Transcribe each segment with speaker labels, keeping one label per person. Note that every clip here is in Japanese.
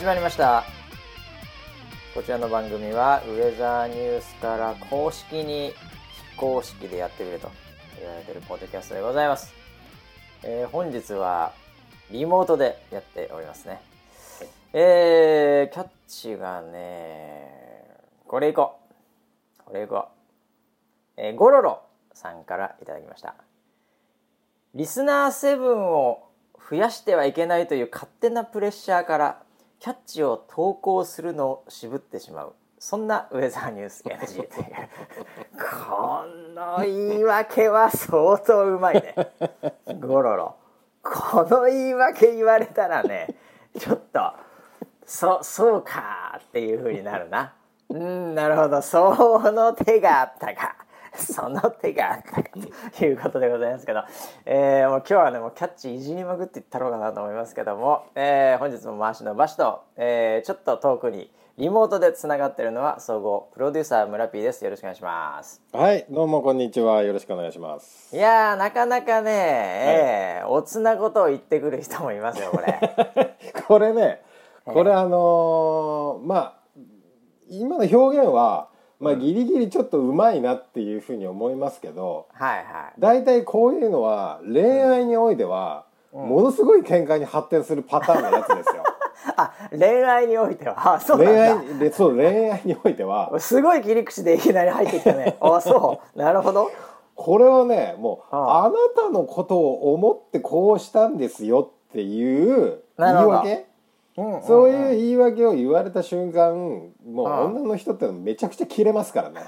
Speaker 1: 始まりました。こちらの番組はウェザーニュースから公式に非公式でやってくれと言われているポッドキャストでございます、えー本日はリモートでやっておりますね。えー、キャッチがねこれいこう。これいこう。えーゴロロさんからいただきました。リスナーセブンを増やしてはいけないという勝手なプレッシャーからキャッチを投稿するのを渋ってしまう。そんなウェザーニュース NG というこの言い訳は相当うまいね。ゴロロ。この言い訳言われたらねちょっとそそうかっていう風になるな。うんなるほど。その手があったかその手があったかということでございますけど、えーもう今日はねもうキャッチいじりまくっていったろうかなと思いますけども、えー本日も回しの場所と、えーちょっと遠くにリモートでつながってるのは総合プロデューサー村 P ですよろしくお願いします
Speaker 2: はい、どうもこんにちは。よろしくお願いします。
Speaker 1: いやーなかなかね、えーおつなことを言ってくる人もいますよこれ
Speaker 2: これね、これあのーまあ今の表現はまあギリギリちょっとうまいなっていうふうに思いますけど、
Speaker 1: はいはい。
Speaker 2: 大体こういうのは恋愛においてはものすごい喧嘩に発展するパターンのやつですよ。
Speaker 1: あ恋愛においては？あそう
Speaker 2: 恋
Speaker 1: だ。
Speaker 2: 愛でそう恋愛においては
Speaker 1: すごい切り口でいきなり入ってきたね。あそう。なるほど。
Speaker 2: これはねもう
Speaker 1: ああ
Speaker 2: あなたのことを思ってこうしたんですよっていう言
Speaker 1: ない
Speaker 2: 訳。そういう言い訳を言われた瞬間もう女の人ってめちゃくちゃキレますからね。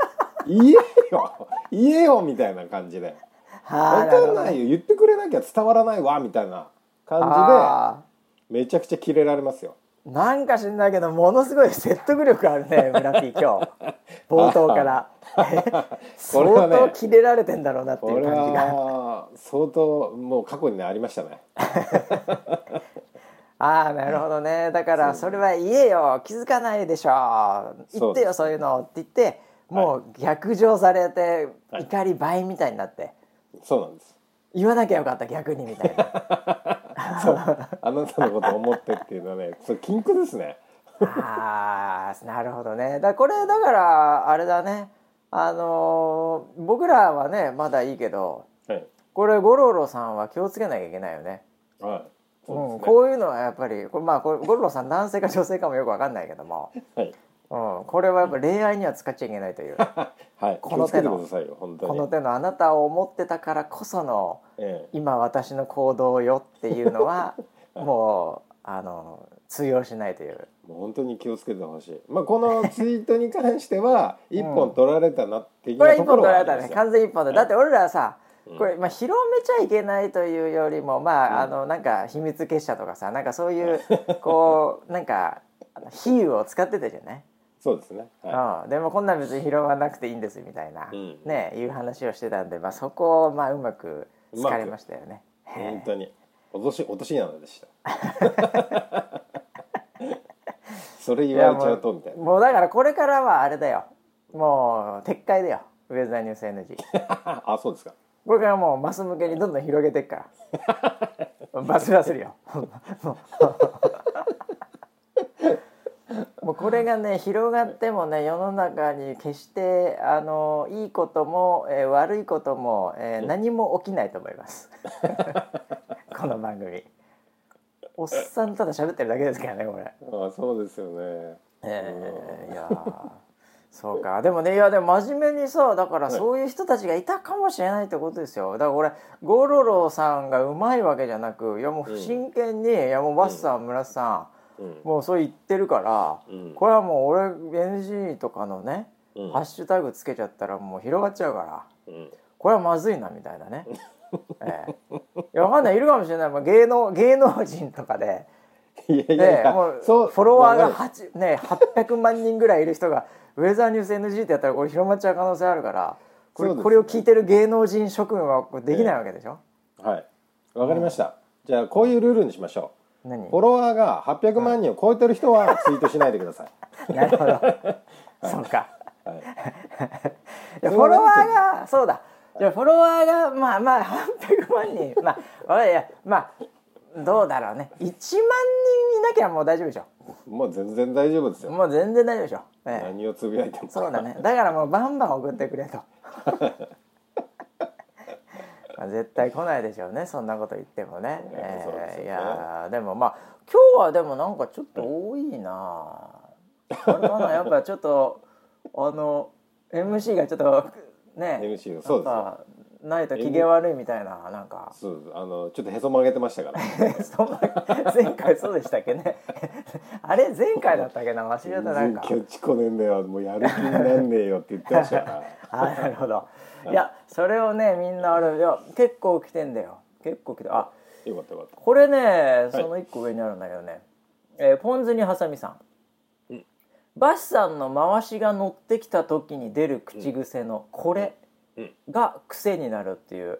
Speaker 2: 言えよ。言えよみたいな感じで。
Speaker 1: はあ
Speaker 2: 分かんないよ。言ってくれなきゃ伝わらないわみたいな感
Speaker 1: あ
Speaker 2: じでめちゃくちゃキレられますよ。
Speaker 1: ーなんか知んないけどものすごい説得力あるね 村 P 今日。冒頭から。
Speaker 2: こ
Speaker 1: 相当キレられてんだろうなっていう感じが。
Speaker 2: は相当もう過去にねありましたね
Speaker 1: ああなるほどね。だからそれは言えよ。気づかないでしょ。言ってよそういうのって言ってもう逆上されて
Speaker 2: はい。
Speaker 1: 怒り倍みたいになって。
Speaker 2: そうなんです。
Speaker 1: 言わなきゃよかった逆にみたいな。
Speaker 2: そう。あなたのことを思ってっていうのはね そう禁句ですね。
Speaker 1: ああなるほどね。だこれだからあれだね。あのー僕らはねまだいいけど
Speaker 2: はい。
Speaker 1: これゴロロさんは気をつけなきゃいけないよね。
Speaker 2: はい。そう
Speaker 1: うん、こういうのはやっぱりこれまあこれゴロロさん男性か女性かもよくわかんないけども、
Speaker 2: はい。
Speaker 1: うん、これはやっぱ恋愛には使っちゃいけないという。
Speaker 2: はい。
Speaker 1: この手のこの手のあなたを思ってたからこその
Speaker 2: ええ。
Speaker 1: 今私の行動よっていうのは もうあの通用しないという。
Speaker 2: もう本当に気をつけてほしい。まあこのツイートに関しては一本取られたな的
Speaker 1: これ一
Speaker 2: なところ
Speaker 1: 本取られた
Speaker 2: はありますよ。
Speaker 1: ね。完全一本でだって俺らさ
Speaker 2: うん
Speaker 1: これ、まあ、広めちゃいけないというよりもまあ,、あのなんか秘密結社とかさなんかそういう こうなんか比喩を使ってたじゃない、
Speaker 2: そうですね。は
Speaker 1: うん、でもこんなん別に広まなくていいんですみたいな、
Speaker 2: うん
Speaker 1: ねいう話をしてたんで、まあ、そこをまあうまく疲れましたよね。
Speaker 2: い。本当に落とし落とし穴でした。それ言われちゃうとみたいな。
Speaker 1: もうだからこれからはあれだよもう撤回だよウェザーニュース NG
Speaker 2: あそうですか。
Speaker 1: これからもうマス向けにどんどん広げていくから。バズらせるよ。もうこれがね広がってもね世の中に決してあのいいことも、えー悪いことも、えー何も起きないと思います。この番組。おっさんただ喋ってるだけですからねこれ。
Speaker 2: あそうですよね。
Speaker 1: えーいやーそうか。でもねいやでも真面目にさだから
Speaker 2: はい。
Speaker 1: そういう人たちがいたかもしれないってことですよ。だからこれゴロロさんがうまいわけじゃなくいやもう不真剣に、いやもうバスさん、村瀬さ
Speaker 2: うん。
Speaker 1: んもうそう言ってるから、
Speaker 2: うん。
Speaker 1: これはもう俺 NG とかのね、
Speaker 2: うん。
Speaker 1: ハッシュタグつけちゃったらもう広がっちゃうから
Speaker 2: うん。
Speaker 1: これはまずいなみたいなね、ええ。いやわかんない。いるかもしれない、まあ、芸能芸能人とかで。
Speaker 2: いやいやいや
Speaker 1: でもう
Speaker 2: そう
Speaker 1: フォロワーが
Speaker 2: わかる。
Speaker 1: 8、ね、800万人ぐらいいる人がウェザーニュース NG ってやったらこれ広まっちゃう可能性あるからこれ,、これを聞いてる芸能人諸君はできないわけでしょ、
Speaker 2: はい。わかりました。じゃあこういうルールにしましょ
Speaker 1: 何？
Speaker 2: う。フォロワーが800万人を超えてる人はツイートしないでください。
Speaker 1: なるほど、そうか。
Speaker 2: はい。
Speaker 1: フォロワーがそうだ。じゃあフォロワーがまあまあ800万人。まあいやまあどうだろうね。1万人いなきゃもう大丈夫でしょ。
Speaker 2: もう全然大丈夫ですよ、
Speaker 1: もう全然大丈夫でしょ、ええ。
Speaker 2: 何をつぶやいても。
Speaker 1: そうだね。だからもうバンバン送ってくれと。まあ絶対来ないでしょうね。そんなこと言ってもね、え
Speaker 2: そうですよね。
Speaker 1: えいやーでもまあ今日はでもなんかちょっと多いな。あれかなやっぱちょっとあの MC がちょっとね。
Speaker 2: MC がそうですよ
Speaker 1: ないと機嫌悪いみたいななんか。
Speaker 2: そうあのちょっとへそ曲げてましたから。
Speaker 1: そんな前回そうでしたっけね。あれ前回だったっけな忘れたなんか。
Speaker 2: 今日チコねんだよもうやる気になんねえよって言ってましたから。
Speaker 1: あなるほど。いやそれをねみんなあれいや結構来てんだよ。結構来てあ
Speaker 2: よかったよかっ
Speaker 1: これねその一個上にあるんだけどね、えーポン酢にハサミさん、
Speaker 2: うん。
Speaker 1: バシさんの回しが乗ってきた時に出る口癖の「これ。
Speaker 2: うん」
Speaker 1: が癖になるっていう。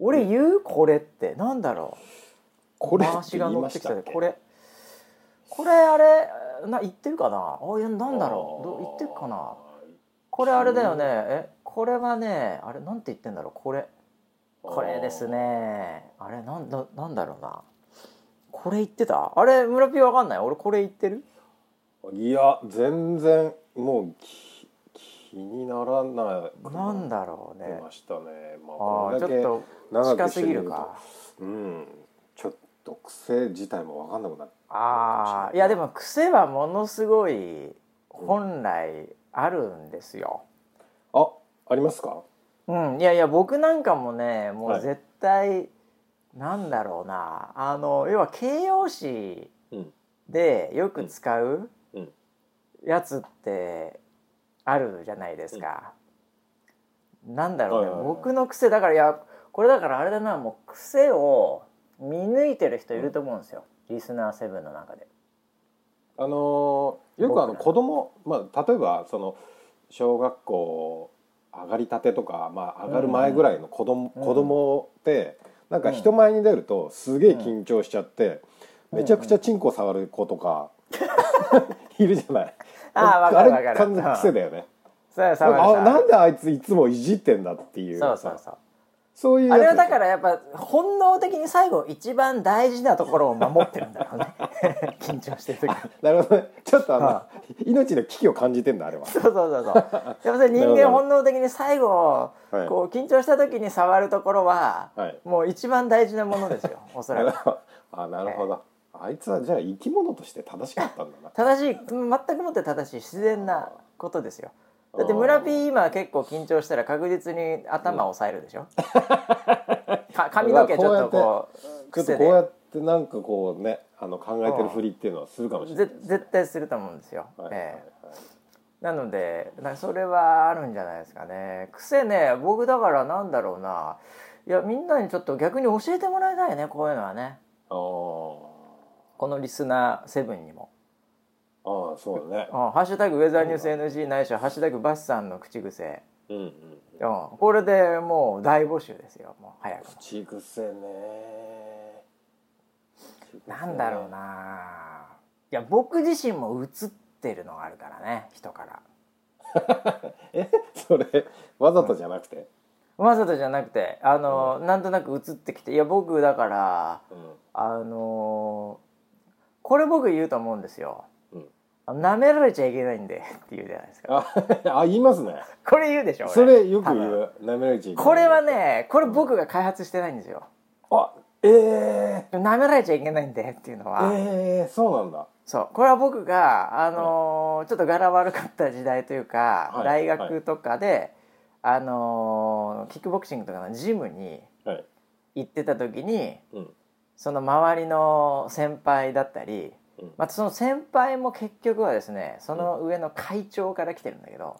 Speaker 1: 俺言うこれってなんだろう。
Speaker 2: これ
Speaker 1: 回しが乗ってき
Speaker 2: た
Speaker 1: これ。これあれな言ってるかな？あいやなんだろう。どう言ってるかな？これあれだよね。えこれはねあれなんて言ってんだろう？これ。これですね。あれなんだなんだろうな。これ言ってた？あれ村ピーわかんない？俺これ言ってる？
Speaker 2: いや全然もうき気にならない
Speaker 1: なんだろう
Speaker 2: 出
Speaker 1: ね
Speaker 2: ましたね。まあ
Speaker 1: あ
Speaker 2: これだけ
Speaker 1: ーちょっと
Speaker 2: 長く
Speaker 1: 近すぎるか。
Speaker 2: うんちょっと癖自体も分かんなくなって
Speaker 1: ああいやでも癖はものすごい本来あるんですよ、
Speaker 2: あありますか？
Speaker 1: うん、いやいや僕なんかもねも
Speaker 2: はい。
Speaker 1: う絶対、なんだろうなあの要は形容詞
Speaker 2: うん。
Speaker 1: でよく使う
Speaker 2: うん。
Speaker 1: やつってあるじゃないですか。なんだろうね、
Speaker 2: はいはいはい
Speaker 1: 僕の癖だからいやこれだからあれだなもう癖を見抜いてる人いると思うんですよ、リスナーセブンの中で。
Speaker 2: あのーよくあの子供まあ例えばその小学校上がりたてとか、まあ、上がる前ぐらいの子供,、
Speaker 1: うん
Speaker 2: 子供ってなんか人前に出るとすげえ緊張しちゃって、
Speaker 1: うん
Speaker 2: めちゃくちゃチンコ触る子とか、いるじゃない。
Speaker 1: あーわかる
Speaker 2: 完全癖だよね。
Speaker 1: そうそう
Speaker 2: かあなんであいついつもいじってんだっていう。
Speaker 1: そうそうそう。
Speaker 2: そういう
Speaker 1: あれはだからやっぱ本能的に最後一番大事なところを守ってるんだろうね。緊張してる時。
Speaker 2: なるほどね。ちょっとあの、
Speaker 1: は
Speaker 2: 命の危機を感じてんだあれは。
Speaker 1: そうそうそうそう。やっぱ人間本能的に最後
Speaker 2: はい。
Speaker 1: こう緊張した時に触るところは
Speaker 2: はい。
Speaker 1: もう一番大事なものですよおそらく。
Speaker 2: あなるほど、あいつはじゃあ生き物として正しかったんだな。
Speaker 1: 正しい全くもって正しい自然なことですよ。だって村 P 今結構緊張したら確実に頭を押さえるでしょ？か髪の毛ちょっとこう
Speaker 2: ちょっと
Speaker 1: 癖で。
Speaker 2: こうやってなんかこうねあの考えてるふりっていうのはするかもしれない
Speaker 1: ぜ絶対すると思うんですよ、
Speaker 2: はいはい
Speaker 1: なのでなそれはあるんじゃないですかね。癖ね僕だからなんだろうな。いやみんなにちょっと逆に教えてもらいたいねこういうのはね。
Speaker 2: あー
Speaker 1: このリスナーセブンにも。
Speaker 2: あーそうだね「
Speaker 1: うんハッシュタグウェザーニュース NG」ないしは「ハッシュタグバシさんの口癖」
Speaker 2: うんうん。
Speaker 1: うん、これでもう大募集ですよもう早くも。
Speaker 2: 口癖ね。
Speaker 1: なんだろうな。いや僕自身も映ってるのがあるからね人から。
Speaker 2: え？それわざとじゃなくて、
Speaker 1: わざとじゃなくてあの、なんとなく映ってきていや僕だから
Speaker 2: うん。
Speaker 1: あのこれ僕言うと思うんですよ。舐められちゃいけないんでって言うじゃないですか。
Speaker 2: あ あ言いますね。
Speaker 1: これ言うでしょ俺。
Speaker 2: それよく言う。舐められちゃいけない
Speaker 1: これはねこれ僕が開発してないんですよ。
Speaker 2: あええ
Speaker 1: 舐められちゃいけないんでっていうのは、
Speaker 2: ええそうなんだ。
Speaker 1: そう。これは僕が、あのーちょっと柄悪かった時代というか、
Speaker 2: はい。
Speaker 1: 大学とかで、あのーキックボクシングとかのジムに
Speaker 2: はい。
Speaker 1: 行ってた時に
Speaker 2: うん
Speaker 1: その周りの先輩だったり
Speaker 2: うん。
Speaker 1: またその先輩も結局はですねその上の会長から来てるんだけど、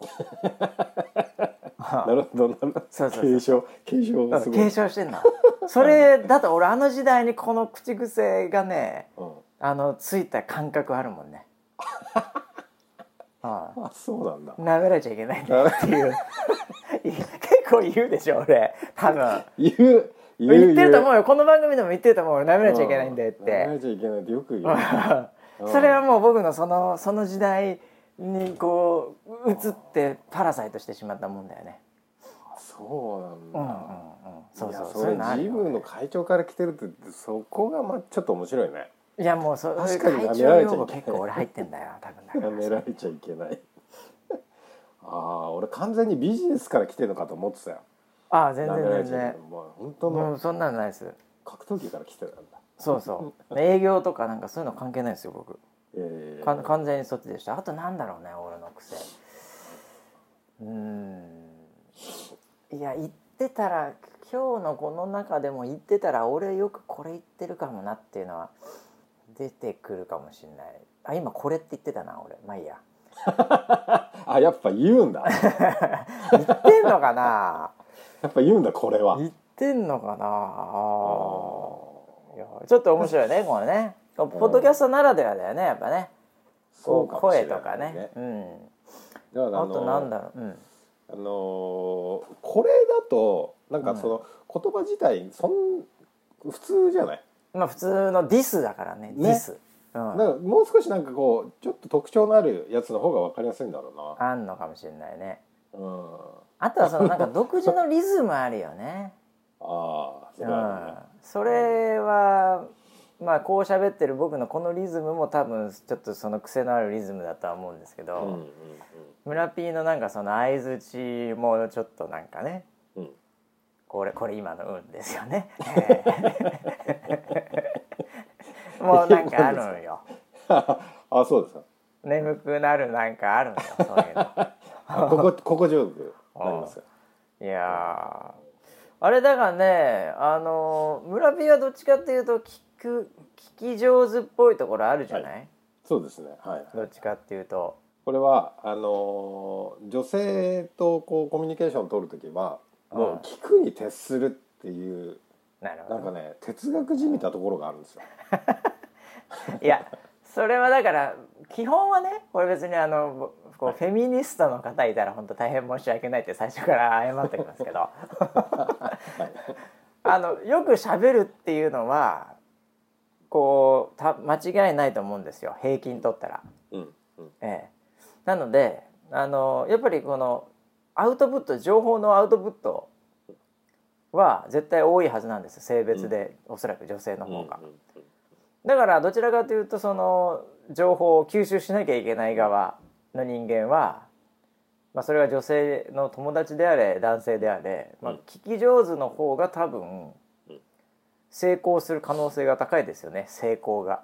Speaker 2: なるほどなるほど。
Speaker 1: そうそう
Speaker 2: 継承継承がすごい。
Speaker 1: 継承してんのそれだと俺あの時代にこの口癖がね
Speaker 2: うん。
Speaker 1: あのついた感覚あるもんね。は
Speaker 2: あそうなんだ。
Speaker 1: い舐められちゃいけないっていう。結構言うでしょ俺。多分。
Speaker 2: 言う言
Speaker 1: ってると思
Speaker 2: う
Speaker 1: うよ。この番組でも言ってると思うよ。舐められちゃいけないんでっ
Speaker 2: 舐めら
Speaker 1: て
Speaker 2: れちゃいけないってよく言う。う ん
Speaker 1: それはもう僕のそのその時代にこう移ってパラサイトしてしまったもんだよね。
Speaker 2: そそうなんだ、
Speaker 1: うんうんうん。そうそう。
Speaker 2: それジムの会長から来てるってそこがまあちょっと面白いね。
Speaker 1: いやもうそれ
Speaker 2: 確かに
Speaker 1: 会長用語結構俺入ってんだよ多分。だから
Speaker 2: やめられちゃいけない。ああ俺完全にビジネスから来てるのかと思ってたよ
Speaker 1: ああ全然全然。
Speaker 2: もう本当の
Speaker 1: もうそんなのないです。
Speaker 2: 格闘技から来てたんだ。
Speaker 1: そうそう。営業とかなんかそういうの関係ないですよ僕。
Speaker 2: え
Speaker 1: か完全にそっちでした。あとなんだろうね俺の癖。うーん。いや言ってたら今日のこの中でも言ってたら俺よくこれ言ってるかもなっていうのは出てくるかもしれない。あ今これって言ってたな俺。まあいいや。
Speaker 2: あやっぱ言うんだ。
Speaker 1: 言ってんのかな？
Speaker 2: やっぱ言うんだこれは。
Speaker 1: 言ってんのかな。ちょっと面白いねこれね。ポッドキャストならではだよねやっぱね。
Speaker 2: そうか
Speaker 1: 声とかね。うん。あとなんだろう。うん。
Speaker 2: あのーこれだとなんかその言葉自体そん普通じゃない？
Speaker 1: まあ普通のディスだからねディス、うん、
Speaker 2: だからもう少しなんかこうちょっと特徴のあるやつの方が分かりやすいんだろ
Speaker 1: あんのかもしれないね。
Speaker 2: うなうん
Speaker 1: あとはそのなんか独自のリズムあるよね。
Speaker 2: ああそう
Speaker 1: うん。それはまあこう喋ってる僕のこのリズムも多分ちょっとその癖のあるリズムだとは思うんですけど、
Speaker 2: うんうん
Speaker 1: 村 P のなんかその相づちもちょっとなんかね
Speaker 2: うん。うん
Speaker 1: これこれ今の「うん」ですよね。もうなんかあるのよ。
Speaker 2: あそうですか。
Speaker 1: 眠くなるなんかあるのよそういうの。
Speaker 2: あここここ上手。になりますか？
Speaker 1: いやー。あれだからねあの村 P はどっちかっていうと聞く聞き上手っぽいところあるじゃない、
Speaker 2: そうですね。はい。
Speaker 1: どっちかっていうと。
Speaker 2: これはあのー女性とこうコミュニケーションを取る時はもう聞くに徹するっていう
Speaker 1: なるほど。
Speaker 2: なんかね哲学じみたところがあるんですよ。
Speaker 1: いやそれはだから基本はねこれ別にあのこうフェミニストの方いたら本当大変申し訳ないって最初から謝っておきますけど。あのよく喋るっていうのはこうた間違いないと思うんですよ。平均取ったら。
Speaker 2: うんうん。
Speaker 1: ええ、なのであのやっぱりこのアウトプット情報のアウトプットは絶対多いはずなんです性別で、おそらく女性の方が。
Speaker 2: うんうん。
Speaker 1: だからどちらかというとその情報を吸収しなきゃいけない側の人間は、まあ、それが女性の友達であれ男性であれ、まあ
Speaker 2: うん、
Speaker 1: 聞き上手の方が多分
Speaker 2: うん
Speaker 1: 成功する可能性が高いですよね成功が。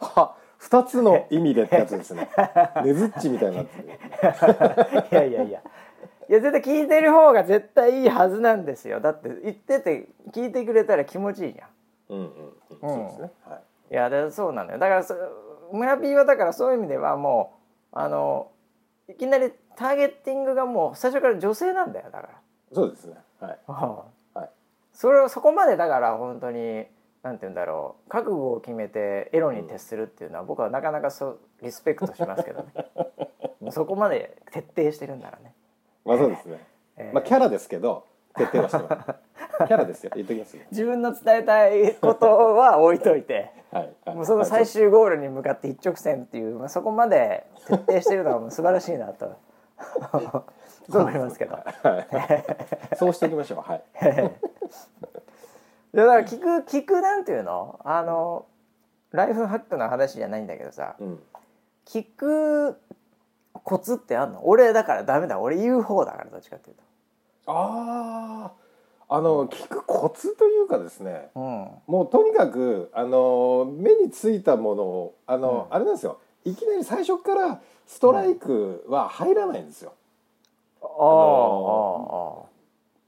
Speaker 2: は二つの意味でってやつですね。ねずっちみたいにな。
Speaker 1: いやいやいや。いや絶対聞いてる方が絶対いいはずなんですよだって言ってて聞いてくれたら気持ちいいじゃん。
Speaker 2: うんうんうん。そうですね。はい。
Speaker 1: いやでそうなのよだからそ村 P はだからそういう意味ではもうあのいきなりターゲッティングがもう最初から女性なんだよだか
Speaker 2: そうですね。はい。
Speaker 1: ら、
Speaker 2: はい。
Speaker 1: それをそこまでだから本当になんて言うんだろう覚悟を決めてエロに徹するっていうのは僕はなかなかそうリスペクトしますけどね そこまで徹底してるんならね、
Speaker 2: まあそうですね。
Speaker 1: えー
Speaker 2: まあキャラですけど徹底はしてます。キャラですよ。言っときますね。
Speaker 1: 自分の伝えたいことは置いといてもうその最終ゴールに向かって一直線っていう、まあ、そこまで徹底してるのはもう素晴らしいなと 思いますけど。
Speaker 2: はい。そうしておきましょう。はい。
Speaker 1: いやだから聞く聞くなんていうの？あのライフハックの話じゃないんだけどさ
Speaker 2: うん。
Speaker 1: 聞くコツってあんの？俺だからダメだ俺言う方だからどっちかっていう
Speaker 2: ああ。あの聞くコツというかですね。
Speaker 1: と。うん
Speaker 2: もうとにかくあの目についたものをあの、
Speaker 1: うん
Speaker 2: あれなんですよ。いきなり最初からストライクは入らないんですよ。
Speaker 1: ああ
Speaker 2: の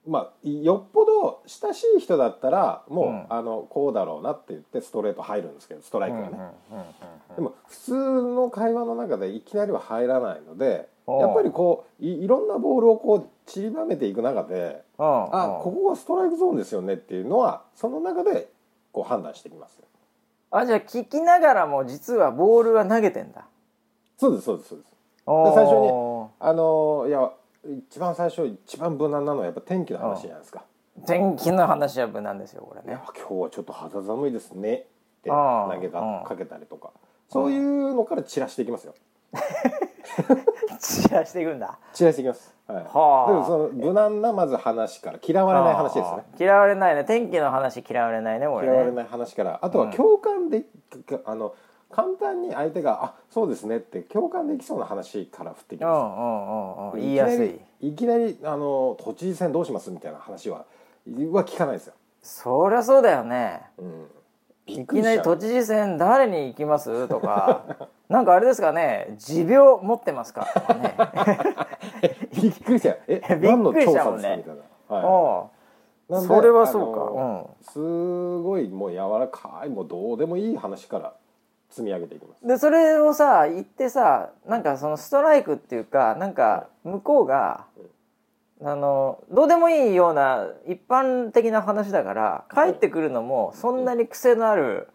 Speaker 2: まあよっぽど親しい人だったらもう、
Speaker 1: うん
Speaker 2: あのこうだろうなって言ってストレート入るんですけどストライクがね、
Speaker 1: うんうんうんうん
Speaker 2: でも普通の会話の中でいきなりは入らないのでやっぱりこういいろんなボールをこう散りばめていく中で
Speaker 1: うん
Speaker 2: あここがストライクゾーンですよねっていうのはその中でこう判断してきます。よ
Speaker 1: あじゃあ聞きながらも実はボールは投げてんだ。
Speaker 2: そうですそうですそうです。最初にあのいや一番最初一番無難なのはやっぱ天気の話じゃないですか。
Speaker 1: 天気の話は無難ですよこれね。
Speaker 2: 今日はちょっと肌寒いですねって投げかけたりとか。そういうのから散らしていきますよ
Speaker 1: 散らしていくんだ。
Speaker 2: 散らしていきます、はい、
Speaker 1: はあ
Speaker 2: でもその無難なまず話から嫌われない話ですね。
Speaker 1: 嫌われないね。天気の話嫌われないねこれね。
Speaker 2: 嫌われない話から。あとは共感で、あの簡単に相手が「あそうですね」って共感できそうな話から振ってきま
Speaker 1: うんうんうんうん。言いやすい。
Speaker 2: すいきなりあの都知事選どうしますみたいな話はは聞かないですよ、
Speaker 1: そりゃそうだよね。
Speaker 2: うん、び
Speaker 1: いきなり都知事選誰に行きます？とか なんかあれですかね持病持ってますか？
Speaker 2: びっくりしちゃうえ何の調査ですかみたい。な、はい
Speaker 1: それはそうか。
Speaker 2: あのすごいもう柔らかいもうどうでもいい話から積み上げていきます。
Speaker 1: でそれをさ言ってさなんかそのストライクっていうかなんか向こうが、あのどうでもいいような一般的な話だから帰ってくるのもそんなに癖のある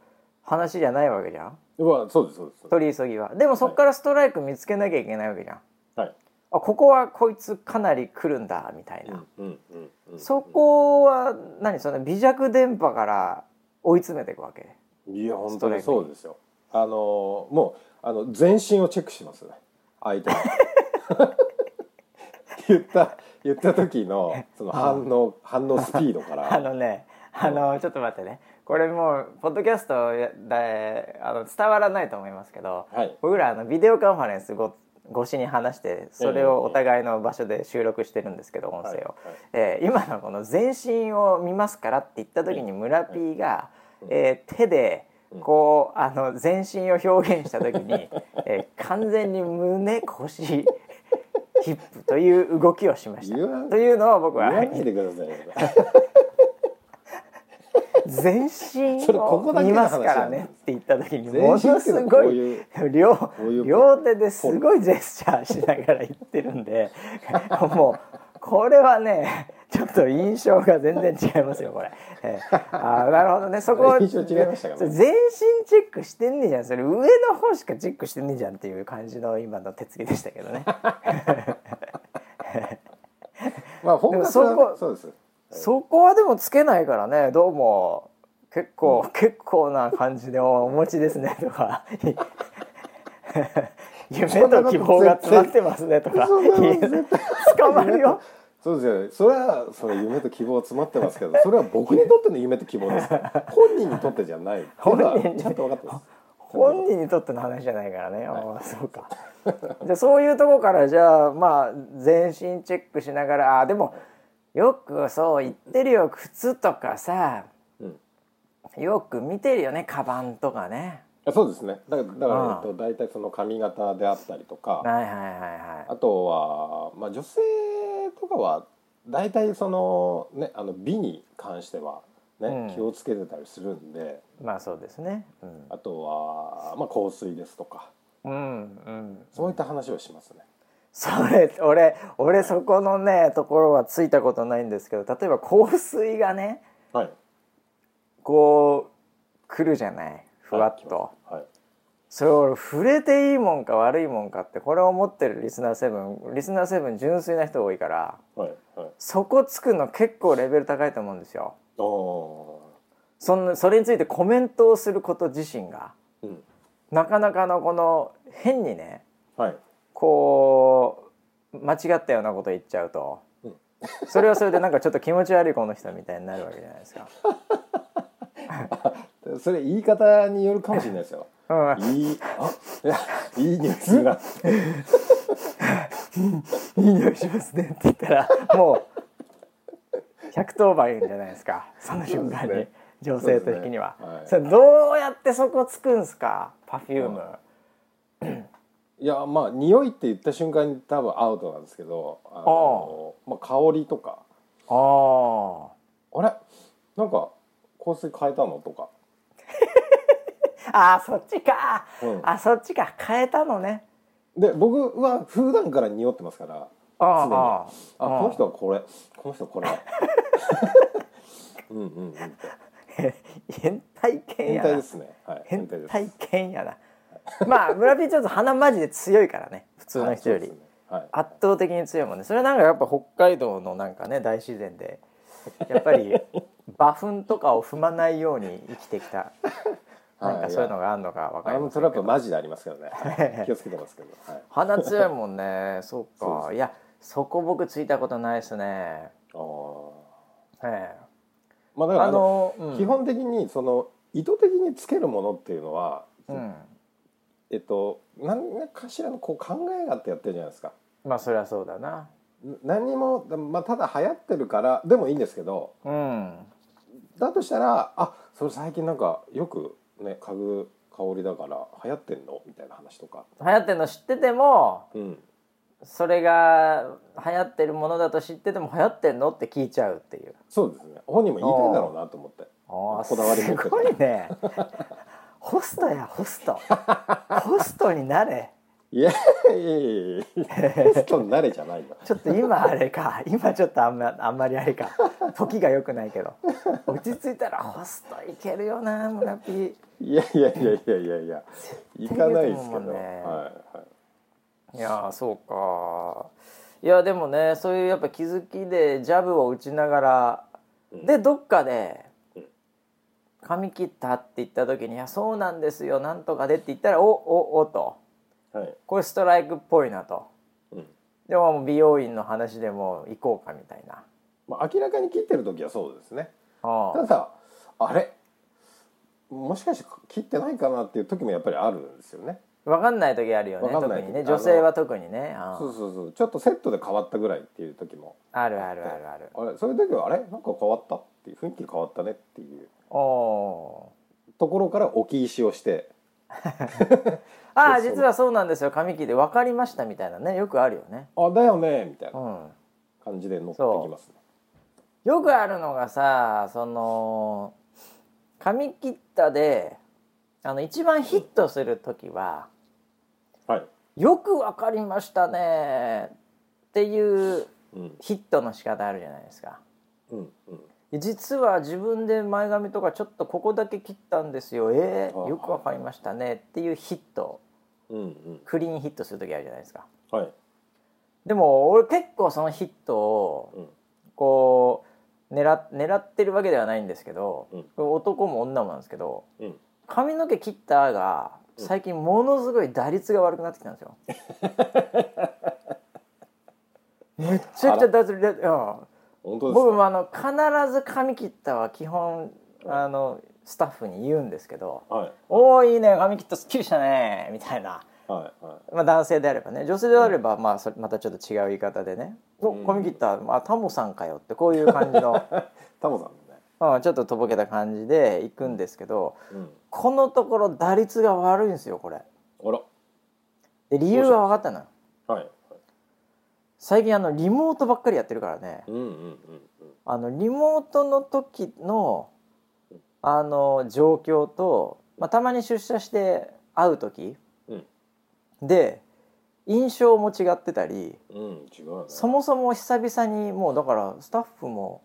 Speaker 1: 話じゃないわけじゃん。
Speaker 2: うわそうですそうです。
Speaker 1: 取り急ぎは。でもそっからストライク見つけなきゃいけないわけじゃん。
Speaker 2: はい。
Speaker 1: あここはこいつかなり来るんだみたいな、
Speaker 2: うんうん
Speaker 1: そこは何その微弱電波から追い詰めていくわけ？
Speaker 2: いや本当にそうですよ。あのもうあの全身をチェックしますね。相手の 言った言った時のその反応反応スピードか
Speaker 1: あ
Speaker 2: ら
Speaker 1: のねあのちょっと待ってねこれもうポッドキャストであの伝わらないと思いますけど
Speaker 2: はい。
Speaker 1: 僕らあのビデオカンファレンスご越しに話してそれをお互いの場所で収録してるんですけど音声を、
Speaker 2: はいはい。
Speaker 1: えー今のこの全身を見ますからって言った時に村 P が、えー手でこうあの全身を表現した時に、えー完全に胸腰ヒップという動きをしました。というのを僕は
Speaker 2: 言わないでくださいよ
Speaker 1: 全身を見ますからねって言った時に
Speaker 2: 全
Speaker 1: ものすごい両両手ですごいジェスチャーしながら言ってるんで もうこれはねちょっと印象が全然違いますよこれ。えーあーなるほどね。そこ
Speaker 2: 印象違いましたか
Speaker 1: 全身チェックしてんねえじゃんそれ。上の方しかチェックしてんねえじゃんっていう感じの今の手つきでしたけどね。
Speaker 2: まあフォーカスはね
Speaker 1: でもそこ
Speaker 2: そうです
Speaker 1: そこはでもつけないからね。どうも。結構、結構な感じでおお持ちですね。とか。夢と希望が詰まってますね。とか。捕まるよ。
Speaker 2: そうですよ。ねそれはそれ夢と希望詰まってますけどそれは僕にとっての夢と希望です。本人にとってじゃない。
Speaker 1: 本人に
Speaker 2: ちゃんと分かってます。
Speaker 1: 本人にとっての話じゃないからね、ああそうか。じゃあそういうとこからじゃあまあ全身チェックしながらあでもよくそう言ってるよ靴とかさ。
Speaker 2: うん。
Speaker 1: よく見てるよねカバンとかね。
Speaker 2: あそうですね。だからだから、
Speaker 1: うん。
Speaker 2: えっと、大体その髪型であったりとか。
Speaker 1: はいはいはいはい。
Speaker 2: あとは、まあ、女性とかは大体その,、ね、あの美に関しては、ね
Speaker 1: うん。
Speaker 2: 気をつけてたりするんで。
Speaker 1: まあそうですね。うん。
Speaker 2: あとは、まあ、香水ですとか。
Speaker 1: うんうん。
Speaker 2: そういった話をしますね。
Speaker 1: それ俺俺そこのねところはついたことないんですけど例えば香水がね
Speaker 2: はい、
Speaker 1: こう来るじゃないふわっと、
Speaker 2: はい。
Speaker 1: それ俺触れていいもんか悪いもんかってこれを思ってるリスナー7リスナー7純粋な人多いから
Speaker 2: はいはい。
Speaker 1: そこつくの結構レベル高いと思うんですよ。
Speaker 2: お
Speaker 1: そんなそれについてコメントをすること自身が
Speaker 2: ーうん。
Speaker 1: なかなかのこの変にね
Speaker 2: はい
Speaker 1: こう間違ったようなこと言っちゃうと、
Speaker 2: うん。
Speaker 1: それはそれでなんかちょっと気持ち悪いこの人みたいになるわけじゃないですか。
Speaker 2: それ言い方によるかもしれないですよ。
Speaker 1: うん、
Speaker 2: いいあいやいい匂いするな。
Speaker 1: いい匂いしますねって言ったらもう110番言うんじゃないですか。その瞬間に、
Speaker 2: ね。
Speaker 1: 女性的には。
Speaker 2: ね。はい。
Speaker 1: それどうやってそこつくんすか？パフューム、
Speaker 2: いやまあ匂いって言った瞬間に多分アウトなんですけど、あのまあ香りとか
Speaker 1: あ
Speaker 2: あれ？なんか香水変えたの？とか。
Speaker 1: あ あーそっちか、
Speaker 2: うん
Speaker 1: あそっちか変えたのね
Speaker 2: で僕は普段から匂ってますから。
Speaker 1: あ
Speaker 2: 常に
Speaker 1: あ
Speaker 2: あこの人はこれこの人はこれ。うんうんうん。
Speaker 1: 変態犬
Speaker 2: 変
Speaker 1: やな
Speaker 2: 態ですね。はい。
Speaker 1: 変
Speaker 2: です。
Speaker 1: 態犬やな まあ村ピーちょっと鼻マジで強いからね普通の人より、
Speaker 2: ね。はい。
Speaker 1: 圧倒的に強いもんね。それはなんかやっぱ北海道のなんかね大自然でやっぱり 馬糞とかを踏まないように生きてきた。
Speaker 2: はい
Speaker 1: なんかそういうのがあるのかわかりませんけど。
Speaker 2: トラップマジでありますけどね。はい気をつけてますけど、はい、
Speaker 1: 鼻強いもんね。そうかいやそこ僕ついたことないですね。
Speaker 2: あー。
Speaker 1: え
Speaker 2: まあだからあ
Speaker 1: えあ
Speaker 2: の
Speaker 1: の、うん。
Speaker 2: 基本的にその意図的につけるものっていうのは、
Speaker 1: うん
Speaker 2: えっと何かしらのこう考えがあってやってるじゃないですか。
Speaker 1: まあそりゃそうだな。
Speaker 2: 何にも、まあ、ただ流行ってるからでもいいんですけど
Speaker 1: うん。
Speaker 2: だとしたらあそれ最近なんかよくね嗅ぐ香りだから流行ってんの？みたいな話とか、
Speaker 1: 流行ってるの知ってても
Speaker 2: うん、
Speaker 1: それが流行ってるものだと知ってても流行ってんのって聞いちゃうっていう。
Speaker 2: そうですね本人も言いたいんだろうなと思ってこだわり持ってて
Speaker 1: すごいねホストやホスト。ホストになれ。
Speaker 2: いやいやいやホストになれじゃないよ。
Speaker 1: ちょっと今あれか。今ちょっとあんまあんまりあれか。時が良くないけど。落ち着いたらホストいけるよな村ピー。
Speaker 2: いやいやいやいやいやいや。行かないですけど、
Speaker 1: ね
Speaker 2: はいはい。
Speaker 1: いやーそうか。いやでもねそういうやっぱ気づきでジャブを打ちながら、でどっかで
Speaker 2: うん「
Speaker 1: 髪切った?」って言った時に「いやそうなんですよなんとかで」って言ったら「おおお」と。
Speaker 2: はい。
Speaker 1: これストライクっぽいなと。
Speaker 2: うん。
Speaker 1: でももう美容院の話でも行こうかみたいな。
Speaker 2: まあ、明らかに切ってる時はそうですね。
Speaker 1: あ
Speaker 2: ただあれ？もしかして切ってないかなっていう時もやっぱりあるんですよね。
Speaker 1: 分かんない時あるよね
Speaker 2: わかんない
Speaker 1: 特にね。女性は特にね。あ
Speaker 2: そうそうそう。ちょっとセットで変わったぐらいっていう時も。
Speaker 1: あるあるあるある
Speaker 2: あれそういう時はあれなんか変わったっていう雰囲気変わったねっていうところから置き石をして。
Speaker 1: ーああ実はそうなんですよ。髪切って分かりましたみたいなね。よくあるよね。
Speaker 2: あだよね。みたいうなん。感じで乗ってきますね。
Speaker 1: よくあるのがさその髪切ったであの一番ヒットする時は
Speaker 2: はい「
Speaker 1: よく分かりましたね」っていう
Speaker 2: うん。
Speaker 1: ヒットの仕方あるじゃないですか。
Speaker 2: うんうん
Speaker 1: 実は自分で前髪とかちょっとここだけ切ったんですよ。えー、
Speaker 2: あ
Speaker 1: よくわかりましたね。っていうヒット。
Speaker 2: うんうん。
Speaker 1: クリーンヒットする時あるじゃないですか。
Speaker 2: はい。
Speaker 1: でも俺結構そのヒットを
Speaker 2: うん。
Speaker 1: こう狙狙ってるわけではないんですけど、
Speaker 2: うん。
Speaker 1: 男も女もなんですけど
Speaker 2: うん。
Speaker 1: 髪の毛切ったが最近ものすごい打率が悪くなってきたんですよ。めっちゃくちゃ打率
Speaker 2: 本当ですか？
Speaker 1: 僕もあの必ず髪切ったは基本あのスタッフに言うんですけど
Speaker 2: はい「
Speaker 1: おおいいね髪切ったすっきりしたね」みたいな、
Speaker 2: はいは
Speaker 1: まあ、男性であればね女性であればまあそれまたちょっと違う言い方でね「お
Speaker 2: うん。
Speaker 1: 髪切った。あタモさんかよ」ってこういう感じの、
Speaker 2: い タモさんね。
Speaker 1: うん、ちょっととぼけた感じで行くんですけど
Speaker 2: うん。
Speaker 1: このところ打率が悪いんですよこれ。
Speaker 2: あら。
Speaker 1: で理由が分かったのよ。
Speaker 2: はい
Speaker 1: 最近あのリモートばっかりやってるからね。
Speaker 2: うんうんうんうん。
Speaker 1: あのリモートの時のあの状況と、まあ、たまに出社して会う時
Speaker 2: うん。
Speaker 1: で印象も違ってたり
Speaker 2: うん違うよね。
Speaker 1: そもそも久々にもうだからスタッフも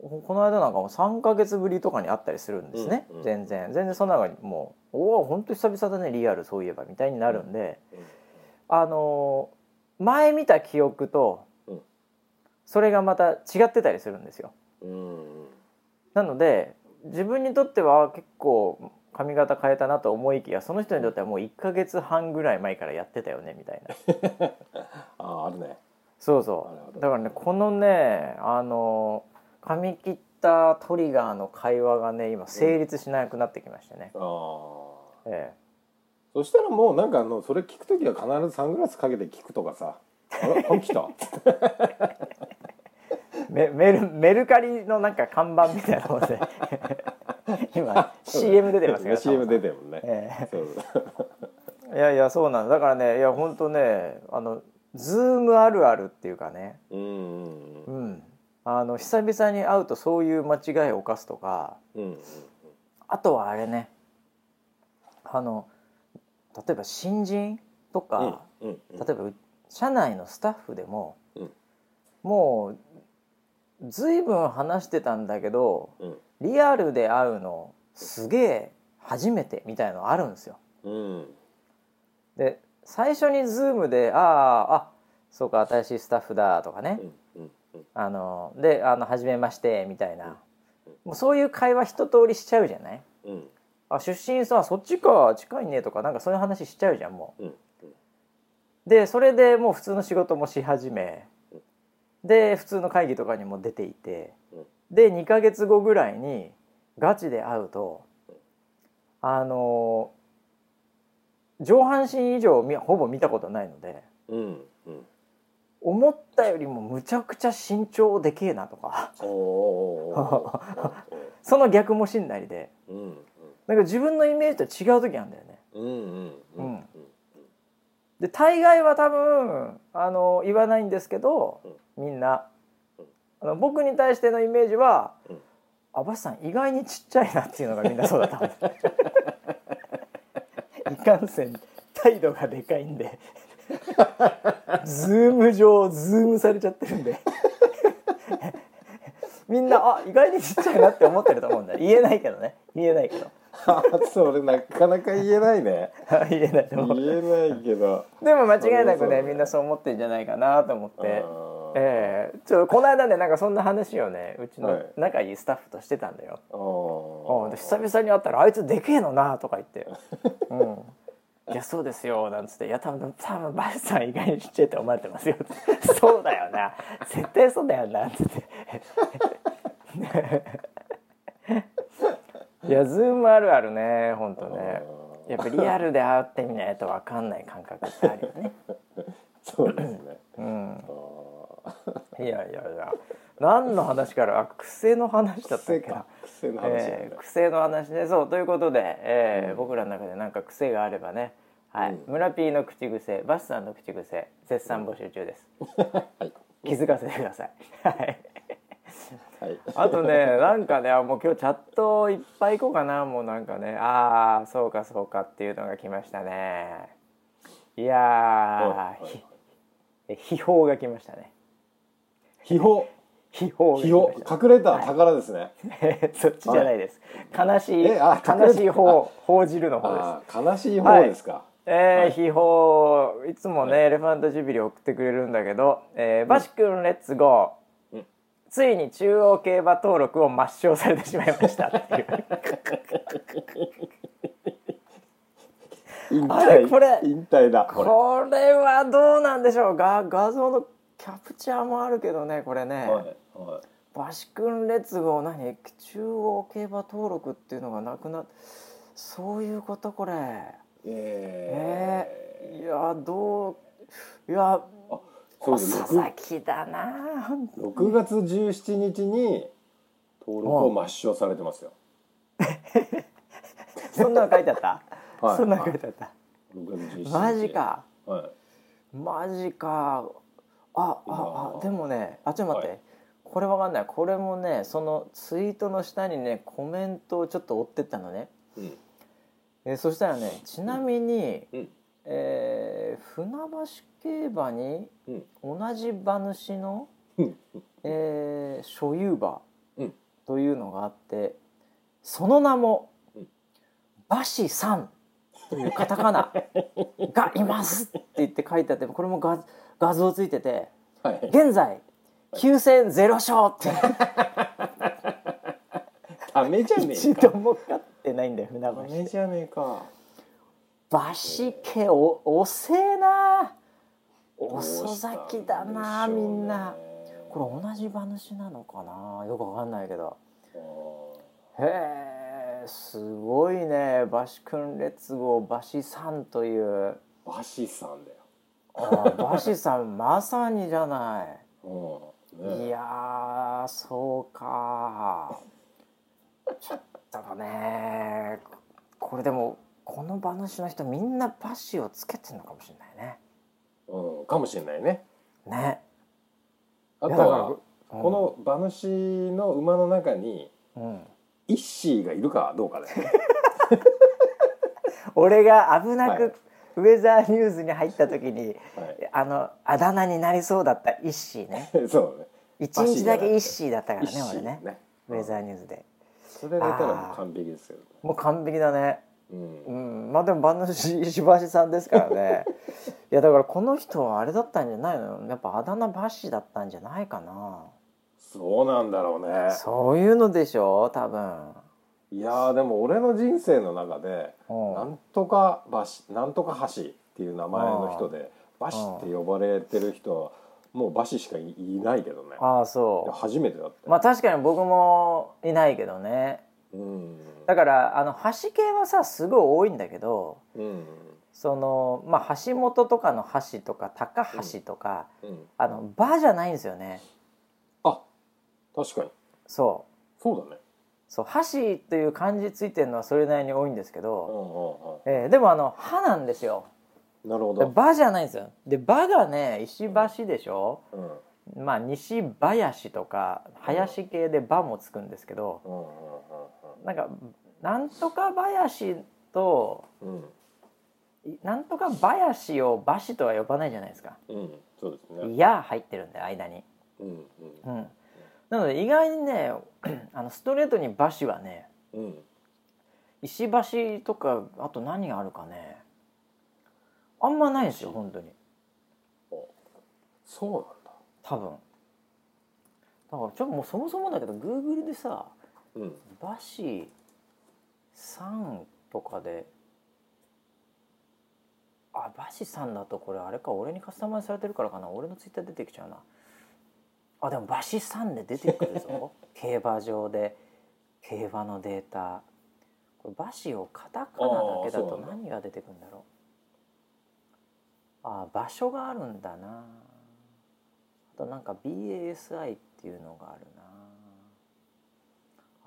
Speaker 1: この間なんかも3ヶ月ぶりとかに会ったりするんですね、
Speaker 2: うんうん。
Speaker 1: 全然。全然その中にもう「おお本当久々だねリアルそういえば」みたいになるんで、あの前見た記憶と
Speaker 2: うん。
Speaker 1: それがまた違ってたりするんですよ。
Speaker 2: うん。うん
Speaker 1: なので自分にとっては結構髪型変えたなと思いきやその人にとってはもう1ヶ月半ぐらい前からやってたよねみたいな。
Speaker 2: あああるね。
Speaker 1: そうそう。だからねこのねあの髪切ったトリガーの会話がね今成立しなくなってきましてね、
Speaker 2: ああ
Speaker 1: え
Speaker 2: そしたらもうなんかあのそれ聞く時は必ずサングラスかけて聞くとかさ「あれ？髪来た? 」
Speaker 1: えメメルメルカリのなんか看板みたいなもので。今 CM 出てますから
Speaker 2: CM 出てるもんね、
Speaker 1: え
Speaker 2: そうそう。
Speaker 1: え いやいやそうなんだ。だからねいや本当ねあのズームあるあるっていうかね。
Speaker 2: うんうん
Speaker 1: うん。あの久々に会うとそういう間違いを犯すとか。
Speaker 2: うんうん。
Speaker 1: あとはあれね。あの例えば新人とか、
Speaker 2: うんうん
Speaker 1: 例えばう社内のスタッフでも、
Speaker 2: うん。
Speaker 1: もう随分話してたんだけど
Speaker 2: うん。
Speaker 1: リアルで会うのすげえ初めてみたいのあるんですよ。
Speaker 2: うん。
Speaker 1: で最初にズームで「あああそうか新しいスタッフだ」とかね。
Speaker 2: うんうんうん「
Speaker 1: あのであの初めまして」みたいな。もうそういう会話一通りしちゃうじゃない？
Speaker 2: うん
Speaker 1: あ出身さそっちか近いねとかなんかそういう話しちゃうじゃんもう。
Speaker 2: うん
Speaker 1: でそれでもう普通の仕事もし始め。で普通の会議とかにも出ていて。
Speaker 2: うん。
Speaker 1: で2ヶ月後ぐらいにガチで会うとあの上半身以上みほぼ見たことないので
Speaker 2: うんうん。
Speaker 1: 思ったよりもむちゃくちゃ身長でけえなとか。その逆もしんなりで。
Speaker 2: うん
Speaker 1: なんか自分のイメージと違う時あるんだよね。
Speaker 2: うん
Speaker 1: で大概は多分あの言わないんですけどみんな。あの僕に対してのイメージは
Speaker 2: うん「
Speaker 1: あバシさん意外にちっちゃいな」っていうのがみんなそうだった いかんせん態度がでかいんで。ズーム上ズームされちゃってるんで。みんなあ意外にちっちゃいなって思ってると思うんだ。言えないけどね。言えないけど。
Speaker 2: あ それなかなか言えないね。
Speaker 1: 言えない
Speaker 2: 言えないけど。
Speaker 1: でも間違いなくねみんなそう思ってんじゃないかなと思って。ええ。ちょっとこの間ねなんかそんな話をねうちの
Speaker 2: はい。
Speaker 1: 仲いいスタッフとしてたんだよ。
Speaker 2: あー。
Speaker 1: うんで久々に会ったら「あいつでけえのな」とか言って「うん、いやそうですよ」なんつって「いや多分多分バイさん意外にちっちゃいって思われてますよ」そうだよな。絶対そうだよな」っつって。いやズームあるあるね本当ね。やっぱリアルで会ってみないと分かんない感覚ってあるよね。
Speaker 2: そうですね。
Speaker 1: うん。
Speaker 2: あ
Speaker 1: いやいやいや。何の話からあ癖の話だ
Speaker 2: ー
Speaker 1: ったっけな。
Speaker 2: 癖の話なんだ
Speaker 1: えー癖の話ね。そうということで、えー
Speaker 2: うん。
Speaker 1: 僕らの中で何か癖があればね。はい、
Speaker 2: うん。
Speaker 1: 村 P の口癖バスさんの口癖絶賛募集中です、
Speaker 2: はい。
Speaker 1: 気づかせてください。はい
Speaker 2: はい。
Speaker 1: あとねなんかねあもう今日チャットいっぱい行こうかな。もうなんかねああそうかそうかっていうのが来ましたね。いやー、
Speaker 2: はい
Speaker 1: 秘宝が来ましたね。
Speaker 2: 秘宝。
Speaker 1: 秘宝が
Speaker 2: 秘宝。隠れた宝ですね、
Speaker 1: そっちじゃないです。悲しい、悲しい方、報じるの方です。
Speaker 2: 悲しい方ですか、
Speaker 1: えー、秘宝いつもね、エレファントジュビリ送ってくれるんだけど、えー、バシ君レッツゴー、
Speaker 2: うん
Speaker 1: ついに中央競馬登録を抹消されてしまいましたっていう。
Speaker 2: 引
Speaker 1: あれ
Speaker 2: 退
Speaker 1: これ
Speaker 2: 引退だ。これ。
Speaker 1: これはどうなんでしょう？が画像のキャプチャーもあるけどねこれね、
Speaker 2: はいはい。
Speaker 1: バシ君レッツゴー何？中央競馬登録っていうのがなくなそういうことこれ。
Speaker 2: え
Speaker 1: えー、いやどういや
Speaker 2: ー、そうです
Speaker 1: 佐々木だな
Speaker 2: 6月17日に登録を抹消されてますよ、
Speaker 1: そんなの書いてあった、
Speaker 2: はい。
Speaker 1: そんなの書いてあった、
Speaker 2: 6月17日。
Speaker 1: マジか。
Speaker 2: はい。
Speaker 1: マジか。あああでもねあちょっと待って、
Speaker 2: はい。
Speaker 1: これわかんない。これもねそのツイートの下にねコメントをちょっと追ってったのね。
Speaker 2: うん。
Speaker 1: えーそしたらねちなみに、
Speaker 2: うん
Speaker 1: えー船橋競馬に
Speaker 2: うん。
Speaker 1: 同じ馬主の、
Speaker 2: うん。
Speaker 1: えー所有馬
Speaker 2: うん。
Speaker 1: というのがあってその名も
Speaker 2: うん。
Speaker 1: 馬師さんというカタカナ がいますって言って書いてあってこれも画画像ついてて
Speaker 2: はい。
Speaker 1: 現在9戦0勝って。
Speaker 2: ダメじゃね
Speaker 1: 一
Speaker 2: えか。
Speaker 1: 度も勝ってないんだよ船
Speaker 2: ダメ
Speaker 1: 橋
Speaker 2: じゃねえか
Speaker 1: 馬師家お遅えな。遅咲きだなみんな。これ同じ馬主なのかな。よくわかんないけど。
Speaker 2: れ
Speaker 1: へえすごいね。馬師君列号馬師さんという。
Speaker 2: バシさんだよ。
Speaker 1: あ馬師さんまさにじゃない。
Speaker 2: うんね。
Speaker 1: いやーそうか。ちょっとねこれでもこの馬主の人みんな馬師をつけてんのかもしれない
Speaker 2: うん、かもしれないね。
Speaker 1: ね。ね
Speaker 2: あとは
Speaker 1: うん。
Speaker 2: この馬主の馬の中に
Speaker 1: うん。
Speaker 2: イッシーがいるかどうかだよね。
Speaker 1: 俺が危なく、
Speaker 2: はい。
Speaker 1: ウェザーニューズに入った時に
Speaker 2: はい。
Speaker 1: あのあだ名になりそうだったイッシーね。
Speaker 2: そうね。
Speaker 1: 一日だけイッシーだったからね俺ね。ウェザーニューズで。
Speaker 2: それがいたらもう完璧ですけどね
Speaker 1: もう完璧だね
Speaker 2: うん。
Speaker 1: うん。まあでも馬主石橋さんですからね。いやだからこの人はあれだったんじゃないの？やっぱあだ名馬師だったんじゃないかな。
Speaker 2: そうなんだろうね。
Speaker 1: そういうのでしょ？多分。
Speaker 2: いやーでも俺の人生の中で
Speaker 1: うん。
Speaker 2: なんとか橋なんとか橋っていう名前の人で橋って呼ばれてる人はもう橋しかいいないけどね。
Speaker 1: ああそ
Speaker 2: 初めてだって
Speaker 1: うまあ確かに僕もいないけどね。
Speaker 2: うん
Speaker 1: だからあの橋系はさすごい多いんだけど
Speaker 2: うん。
Speaker 1: そのまあ橋本とかの橋とか高橋とか、
Speaker 2: うん。
Speaker 1: あの「場」じゃないんですよね。
Speaker 2: あ確かに。
Speaker 1: そう。
Speaker 2: そうだね。
Speaker 1: そう橋という漢字ついてるのはそれなりに多いんですけ
Speaker 2: う
Speaker 1: ど、
Speaker 2: んうん。
Speaker 1: えーでもあの「歯なんですよ。
Speaker 2: なるほど。
Speaker 1: 場じゃないんですよ。で場がね石橋でしょ。
Speaker 2: うん。
Speaker 1: まあ西林とか林系で場もつくんですけど
Speaker 2: うんうん。
Speaker 1: なんかなんとか林と、
Speaker 2: うん、
Speaker 1: なんとか林を馬氏とは呼ばないじゃないですか。
Speaker 2: うん、そうですね。
Speaker 1: いや入ってるんで間に。
Speaker 2: うん、うん、
Speaker 1: うん。なので意外にね、あのストレートに馬氏はね、
Speaker 2: うん、
Speaker 1: 石橋とかあと何があるかね、あんまないんですよ本当に。
Speaker 2: そうなんだ。
Speaker 1: 多分。だからちょっともうそもそもだけど Google でさ、
Speaker 2: うん、
Speaker 1: 馬氏3とかであバシさんだとこれあれか俺にカスタマイズされてるからかな。俺のツイッター出てきちゃうな。あでもバシさんで出てくるぞ。競馬場で競馬のデータ。これバシをカタカナだけだと何が出てくるんだろう。あ場所があるんだな。あとなんか BASI っていうのがあるな。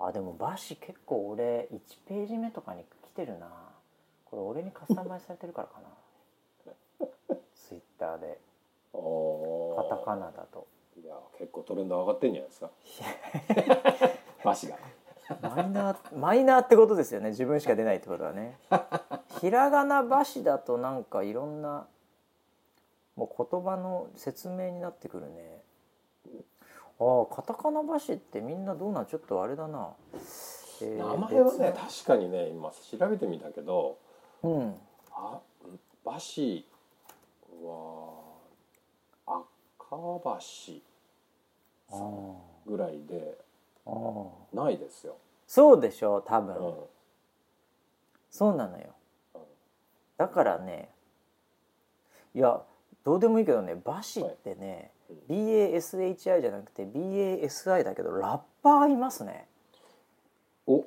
Speaker 1: あでもバシ結構俺1ページ目とかに来てるな。これ俺にカスタマイズされてるからかな。ツイッターで。カタカナだと。
Speaker 2: いや結構トレンド上がってんじゃないですか。箸が。
Speaker 1: マイナーマイナーってことですよね。自分しか出ないってことはね。ひらがなバシだとなんかいろんなもう言葉の説明になってくるねああカタカナバシってみんなどうなんちょっとあれだな、えー
Speaker 2: 名前はね
Speaker 1: 別
Speaker 2: 確かにね今調べてみたけど
Speaker 1: のうん。
Speaker 2: あバシは赤橋ぐらいでないですよ、
Speaker 1: そうでしょ多分、
Speaker 2: うん。
Speaker 1: そうなのよ。
Speaker 2: うん。
Speaker 1: だからねいやどうでもいいけどねバシってね、BASHI じゃなくて BASI だけどラッパーいますね。
Speaker 2: お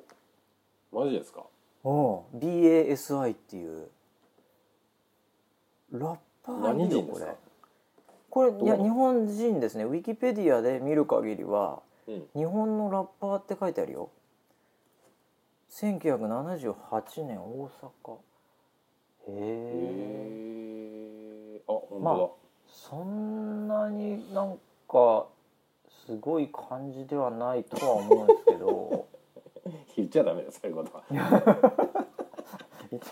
Speaker 2: マジですか？
Speaker 1: うん BASI っていう。ラッパーい
Speaker 2: 何人ですか？
Speaker 1: これ。いや日本人ですね。ウィキペディアで見る限りは
Speaker 2: うん。
Speaker 1: 日本のラッパーって書いてあるよ。1978年大阪。へえ
Speaker 2: あ本
Speaker 1: まあ
Speaker 2: 当
Speaker 1: そんなになんかすごい感じではないとは思うんですけど。
Speaker 2: だ、言っちゃダメだそういうことは。
Speaker 1: じ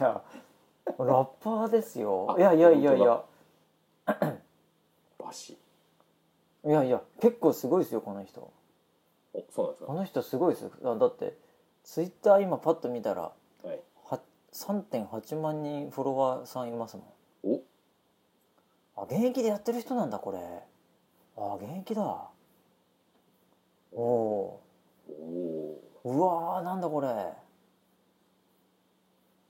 Speaker 1: ゃあラッパーですよ。
Speaker 2: あ
Speaker 1: いやいやいやいや。
Speaker 2: バシ。
Speaker 1: いやいや結構すごいですよこの人。
Speaker 2: おそうなんですか？
Speaker 1: この人すごいですよ。あだってツイッター今パッと見たら
Speaker 2: はい。
Speaker 1: は3.8万人フォロワーさんいますもん。
Speaker 2: お
Speaker 1: あ現役でやってる人なんだこれ。あ現役だ。おお
Speaker 2: おお
Speaker 1: ー。うわーなんだこれ。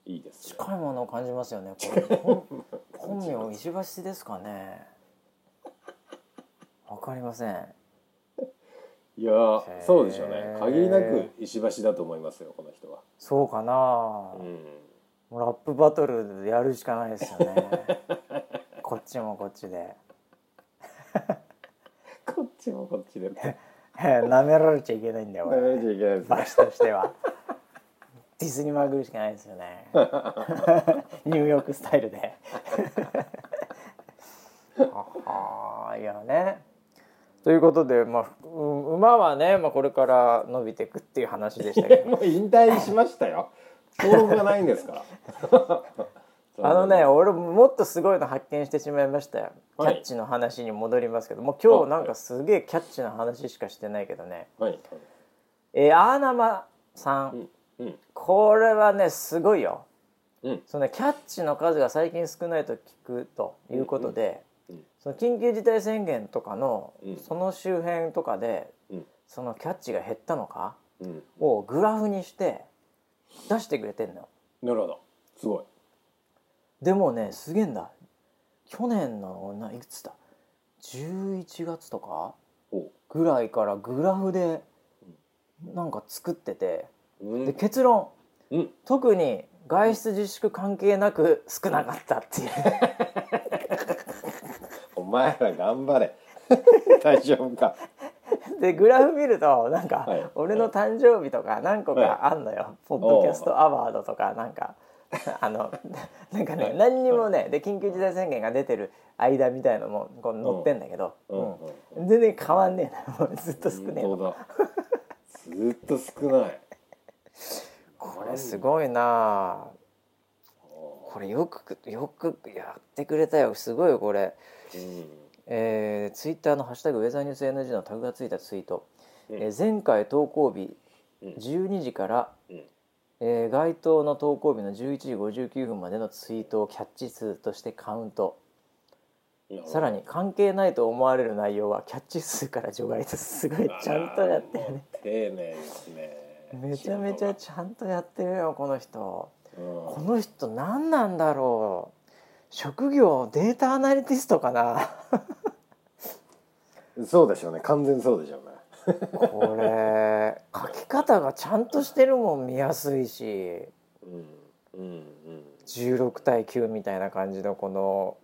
Speaker 2: いいですね。
Speaker 1: 近いものを感じますよねこれ。本 本名石橋ですかね。わかりません。
Speaker 2: いやそうでしょうね。限りなく石橋だと思いますよこの人は。
Speaker 1: そうかな、
Speaker 2: うん。
Speaker 1: もうラップバトルでやるしかないですよね こっちもこっちで。
Speaker 2: こっちもこっちで。
Speaker 1: なめられちゃいけないんだよ
Speaker 2: ダメ
Speaker 1: 俺
Speaker 2: じゃいけないですね。
Speaker 1: バシとしては。ディスにまぐるしかないですよね。ニューヨークスタイルで。ははいやね。ということで、まあ、う馬はね、まあ、これから伸びていくっていう話でしたけど。
Speaker 2: もう引退しましたよ。登録がないんですから
Speaker 1: あのね俺もっとすごいの発見してしまいましたよ。キ
Speaker 2: はい。
Speaker 1: ャッチの話に戻りますけど。もう今日なんかすげえキャッチの話しかしてないけどね。
Speaker 2: はい。
Speaker 1: えー、アーナマさん、
Speaker 2: うん。うん。
Speaker 1: これはねすごいよ。
Speaker 2: うん。
Speaker 1: そのねキャッチの数が最近少ないと聞くということで、
Speaker 2: うん。うん。
Speaker 1: その緊急事態宣言とかの、
Speaker 2: うん。
Speaker 1: その周辺とかで
Speaker 2: うん。
Speaker 1: そのキャッチが減ったのか
Speaker 2: うん。
Speaker 1: をグラフにして出してくれてんのよ。
Speaker 2: なるほど。すごい
Speaker 1: でもねすげえんだ。去年のないくつだ？11月とか？
Speaker 2: お。
Speaker 1: ぐらいからグラフでなんか作ってて。
Speaker 2: うん。
Speaker 1: で結論。
Speaker 2: うん。
Speaker 1: 特に外出自粛関係なく少なかったっていう。
Speaker 2: お前ら頑張れ。大丈夫か？
Speaker 1: でグラフ見るとなんか、
Speaker 2: はい。
Speaker 1: 俺の誕生日とか何個かあんのよ、ポッドキャストアワードとかなんか あの なんかね、
Speaker 2: はい。
Speaker 1: 何にもねで緊急事態宣言が出てる間みたいのもこう載ってんだけど、
Speaker 2: うん。
Speaker 1: 全然変わんねえな。ずっと少ねえ
Speaker 2: ずっと少ない。
Speaker 1: これすごいな。これよくよくやってくれたよ。すごいよこれ。
Speaker 2: うん。
Speaker 1: えー、ツイッターの「ハッシュタグウェザーニュース NG」のタグがついたツイート、
Speaker 2: うん。
Speaker 1: えー前回投稿日
Speaker 2: うん。
Speaker 1: 12時から、
Speaker 2: うん
Speaker 1: えー該当の投稿日の11時59分までのツイートをキャッチ数としてカウント。さらに関係ないと思われる内容はキャッチ数から除外ですすごいちゃんとやってるね。
Speaker 2: 丁寧ですね。
Speaker 1: めちゃめちゃちゃんとやってるよこの人。
Speaker 2: うん。
Speaker 1: この人何なんだろう。職業データアナリティストかな。
Speaker 2: そうでしょうね。完全そうでしょう。ね
Speaker 1: これ書き方がちゃんとしてるもん見やすいし。
Speaker 2: うんうん
Speaker 1: 16対9みたいな感じのこの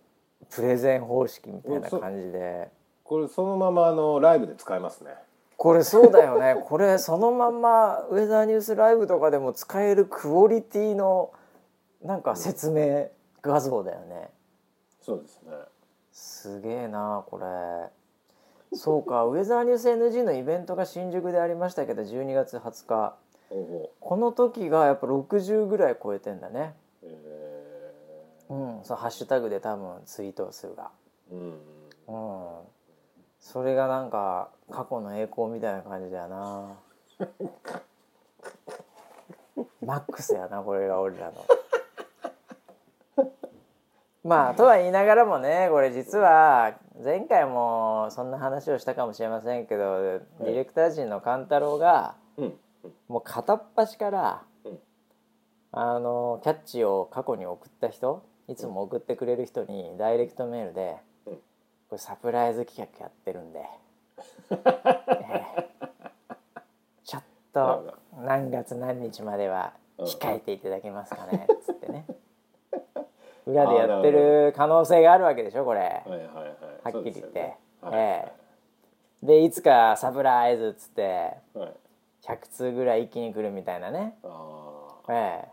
Speaker 1: プレゼン方式みたいな感じで。
Speaker 2: これそのままあのライブで使えますね。
Speaker 1: これそうだよね。これそのままウェザーニュースライブとかでも使えるクオリティのなんか説明画像だよね。
Speaker 2: そうですね。
Speaker 1: すげえなこれそうか。ウェザーニュース NG のイベントが新宿でありましたけど12月20日。この時がやっぱ60ぐらい超えてんだね。
Speaker 2: え
Speaker 1: うん。そのハッシュタグで多分ツイート数が。
Speaker 2: ーうん。
Speaker 1: うん。それがなんか過去の栄光みたいな感じだよな。マックスやなこれが俺らの。まあとは言いながらもねこれ実は前回もそんな話をしたかもしれませんけどディレクター陣の勘太郎が
Speaker 2: うん。
Speaker 1: もう片っ端から、
Speaker 2: うん。
Speaker 1: あのキャッチを過去に送った人いつも送ってくれる人にダイレクトメールで「
Speaker 2: うん。
Speaker 1: これサプライズ企画やってるんで、ええ。ちょっと何月何日までは控えていただけますかね」っつってね裏でやってる可能性があるわけでしょこれ。
Speaker 2: はいはいはい。
Speaker 1: はっきり言って、
Speaker 2: ね。はい
Speaker 1: ええ。でいつかサプライズっつって
Speaker 2: はい。
Speaker 1: 100通ぐらい一気に来るみたいなね。
Speaker 2: あ
Speaker 1: ええ。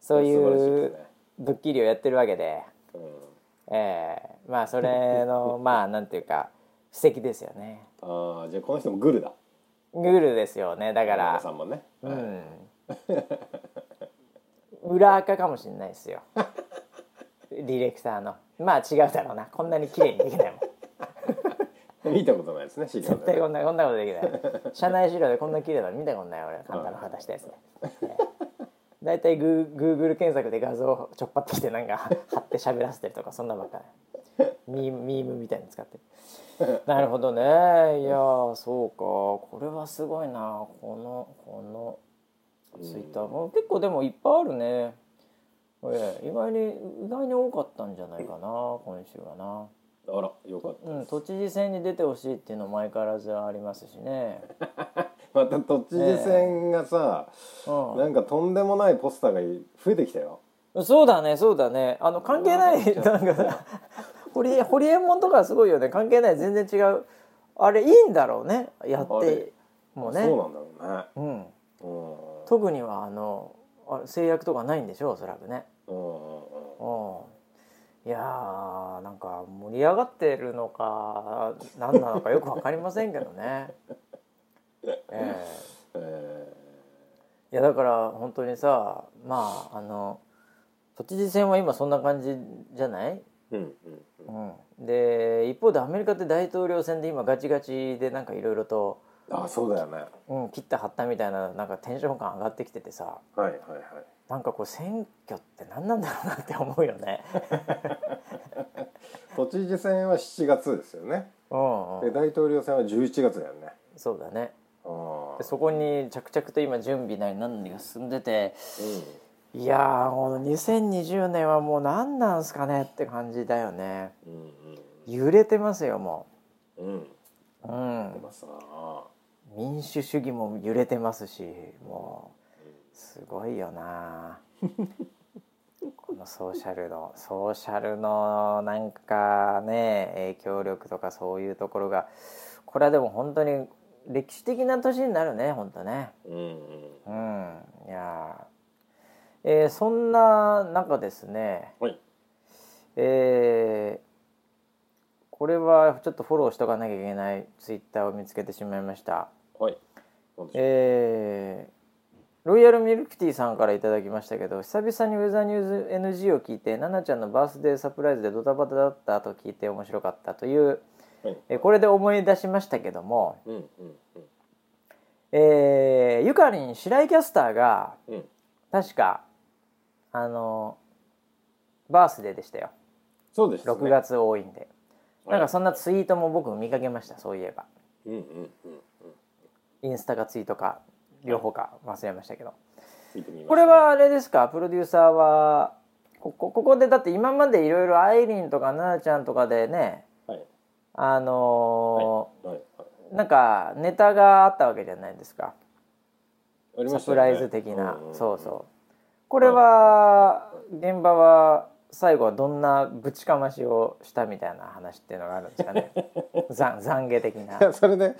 Speaker 1: そういうドッキリをやってるわけで、
Speaker 2: あうん。
Speaker 1: ええ。まあそれの まあなんていうか布石ですよね。
Speaker 2: ああじゃあこの人もグルだ。
Speaker 1: グルですよねだから。
Speaker 2: さんもね。はい。
Speaker 1: うん 裏垢かもしれないですよ。ディレクターの。まあ違うだろうな。こんなに綺麗にできないもん。
Speaker 2: 見たことないですね資料
Speaker 1: 絶対
Speaker 2: で
Speaker 1: こんなこんなことできない。社内資料でこんな綺麗なの見たことない俺簡単な旗したやつで。大体グーグーグル検索で画像ちょっぱってきてなんか貼って喋らせてるとかそんなばっかりミミームみたいに使ってる。なるほどね。いやーそうか。これはすごいな。このこのツイッターも。結構でもいっぱいあるね。ええ。意外に意外に多かったんじゃないかな今週はな。
Speaker 2: あらよかった
Speaker 1: うん都知事選に出てほしいっていうのも相変わらずありますしね。
Speaker 2: また都知事選がさ、
Speaker 1: う
Speaker 2: なんかとんでもないポスターが増えてきたよ。
Speaker 1: んそうだねそうだね。あの関係ないなんかさ堀江堀江門とかすごいよね。関係ない全然違う。あれいいんだろうね。やってもうね
Speaker 2: そうなんだろうね。
Speaker 1: うん、
Speaker 2: うん
Speaker 1: 特にはあのあ制約とかないんでしょ？うおそらくね。
Speaker 2: うん
Speaker 1: いやーなんか盛り上がってるのか何なのかよく分かりませんけどね。ええ。
Speaker 2: え
Speaker 1: いやだから本当にさまああの都知事選は今そんな感じじゃない、
Speaker 2: ーうんうん。
Speaker 1: うん、で一方でアメリカって大統領選で今ガチガチでなんかいろいろと、
Speaker 2: あそうだよね。
Speaker 1: うん、切った張ったみたいななんかテンション感上がってきててさ。
Speaker 2: はいはいはい。
Speaker 1: なんかこう選挙って何なんだろうなって思うよね。
Speaker 2: 都知事選は7月ですよね。
Speaker 1: うんうん、
Speaker 2: で大統領選は11月だよね。
Speaker 1: そうだね。
Speaker 2: あ
Speaker 1: でそこに着々と今準備なり何が進んでていやーもう2020年はもう何なんすかねって感じだよね。
Speaker 2: うん
Speaker 1: 揺れてますよも
Speaker 2: う。ん。うん。
Speaker 1: ううん民主主義も揺れてますしもうすごいよな。このソーシャルのソーシャルのなんかね影響力とかそういうところがこれはでも本当に歴史的な年になるね本当ね。
Speaker 2: うんうん。
Speaker 1: うんいや。ーえーそんな中ですね。
Speaker 2: はい。
Speaker 1: えーこれはちょっとフォローしとかなきゃいけないツイッターを見つけてしまいましたえーロイヤルミルクティーさんからいただきましたけど久々にウェザーニューズ NG を聞いて奈々ちゃんのバースデーサプライズでドタバタだったと聞いて面白かったという、
Speaker 2: はい。
Speaker 1: えーこれで思い出しましたけども、
Speaker 2: うんうん
Speaker 1: えーゆかりん白井キャスターが
Speaker 2: うん。うん
Speaker 1: 確かあのバースデーでしたよ。
Speaker 2: そうですね。
Speaker 1: 6月多いんで、
Speaker 2: はい
Speaker 1: なんかそんなツイートも僕見かけましたそういえば。
Speaker 2: うんうんうん
Speaker 1: インスタかツイートか両方か忘れましたけど、
Speaker 2: 聞いてみました
Speaker 1: これはあれですか？プロデューサーはここここでだって今までいろいろアイリンとか奈々ちゃんとかでね
Speaker 2: はい。
Speaker 1: あの
Speaker 2: はい。はい。
Speaker 1: ーなんかネタがあったわけじゃないですか。
Speaker 2: ありま
Speaker 1: サプライズ的な、
Speaker 2: んんん
Speaker 1: そうそう。これは現場は最後はどんなぶちかましをしたみたいな話っていうのがあるんですかね。ざ懺悔的な、
Speaker 2: いやそれで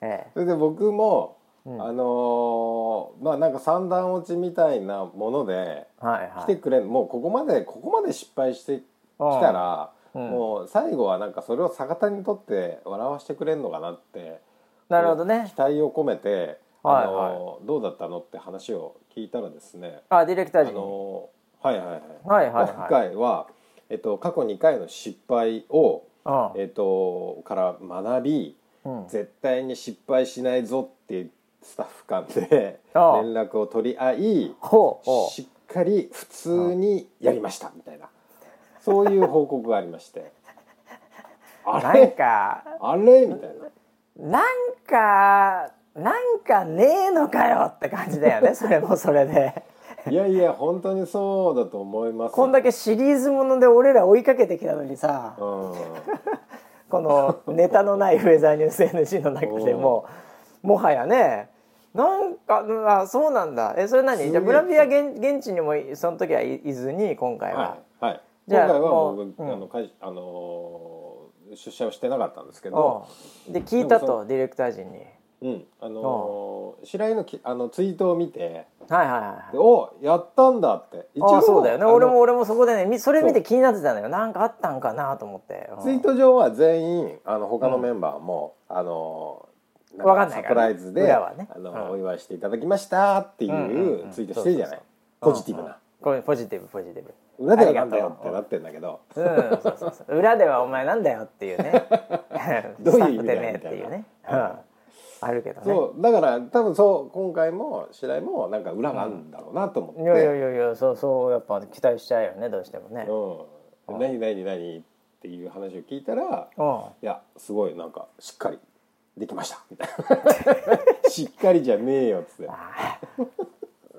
Speaker 1: え
Speaker 2: それで僕も、
Speaker 1: うん。
Speaker 2: あのーまあなんか三段落ちみたいなもので
Speaker 1: えはいはい。
Speaker 2: 来てくれ、もうここまでここまで失敗してきたら、
Speaker 1: うん。
Speaker 2: もう最後はなんかそれを逆手にとって笑わしてくれるのかなって
Speaker 1: なるほどね。
Speaker 2: 期待を込めて、
Speaker 1: はい
Speaker 2: あのーどうだったのって話を聞いたらですね、
Speaker 1: あディレクター
Speaker 2: あ
Speaker 1: 陣に、
Speaker 2: のーはいはいはい、
Speaker 1: はいはいはい
Speaker 2: 今回は、えっと、過去2回の失敗を、
Speaker 1: うん
Speaker 2: えっと、から学び
Speaker 1: うん。
Speaker 2: 絶対に失敗しないぞっていうスタッフ間で連絡を取り合いしっかり普通にやりましたみたいな。そういう報告がありまして。あ
Speaker 1: なん
Speaker 2: れ
Speaker 1: か
Speaker 2: あれ？みたいな。
Speaker 1: なんかなんかねえのかよって感じだよね。それもそれで
Speaker 2: いやいや本当にそうだと思います。
Speaker 1: こんだけシリーズもので俺ら追いかけてきたのにさ。
Speaker 2: うん。
Speaker 1: このネタのないウェザーニュース NG の中でももはやね。なんかあそうなんだ。えそれ何？じゃあブラビア現現地にもその時はいいずに今回は、
Speaker 2: はいはい。
Speaker 1: じゃあ
Speaker 2: 今回は
Speaker 1: もう
Speaker 2: 僕、
Speaker 1: うん。
Speaker 2: あの会あのー出社をしてなかったんですけど、
Speaker 1: う。んで聞いたとディレクター陣に
Speaker 2: うん。あのー白井のきあのツイートを見て
Speaker 1: はいはいはい
Speaker 2: でおやったんだって。一
Speaker 1: ああそうだよね。俺も俺もそこでねみそれ見て気になってたのよ。なんかあったんかなと思って、うん。
Speaker 2: ツイート上は全員あの他のメンバーも、あのー
Speaker 1: わかん
Speaker 2: サプライズで、
Speaker 1: ね。
Speaker 2: あの
Speaker 1: うん。
Speaker 2: お祝いしていただきましたってい
Speaker 1: んうんう
Speaker 2: うん。ツイートしてるじゃない、ポジティブな、
Speaker 1: これポジティブポジティブ。
Speaker 2: 裏ではなんだよってなってんだけど、
Speaker 1: う。んそうそうそう。裏ではお前なんだよっていうね。
Speaker 2: どういう意味だよ
Speaker 1: っていうね、うん、あるけどね。
Speaker 2: そう。だから多分そう今回も白井もなんか裏があるんだろうなと思って、
Speaker 1: いやいやいやいやそうそうやっぱ期待しちゃうよねどうしてもね。
Speaker 2: うん、何何何っていう話を聞いたら
Speaker 1: うん。
Speaker 2: いやすごいなんかしっかりできましたみたいな。しっかりじゃねえよっつって。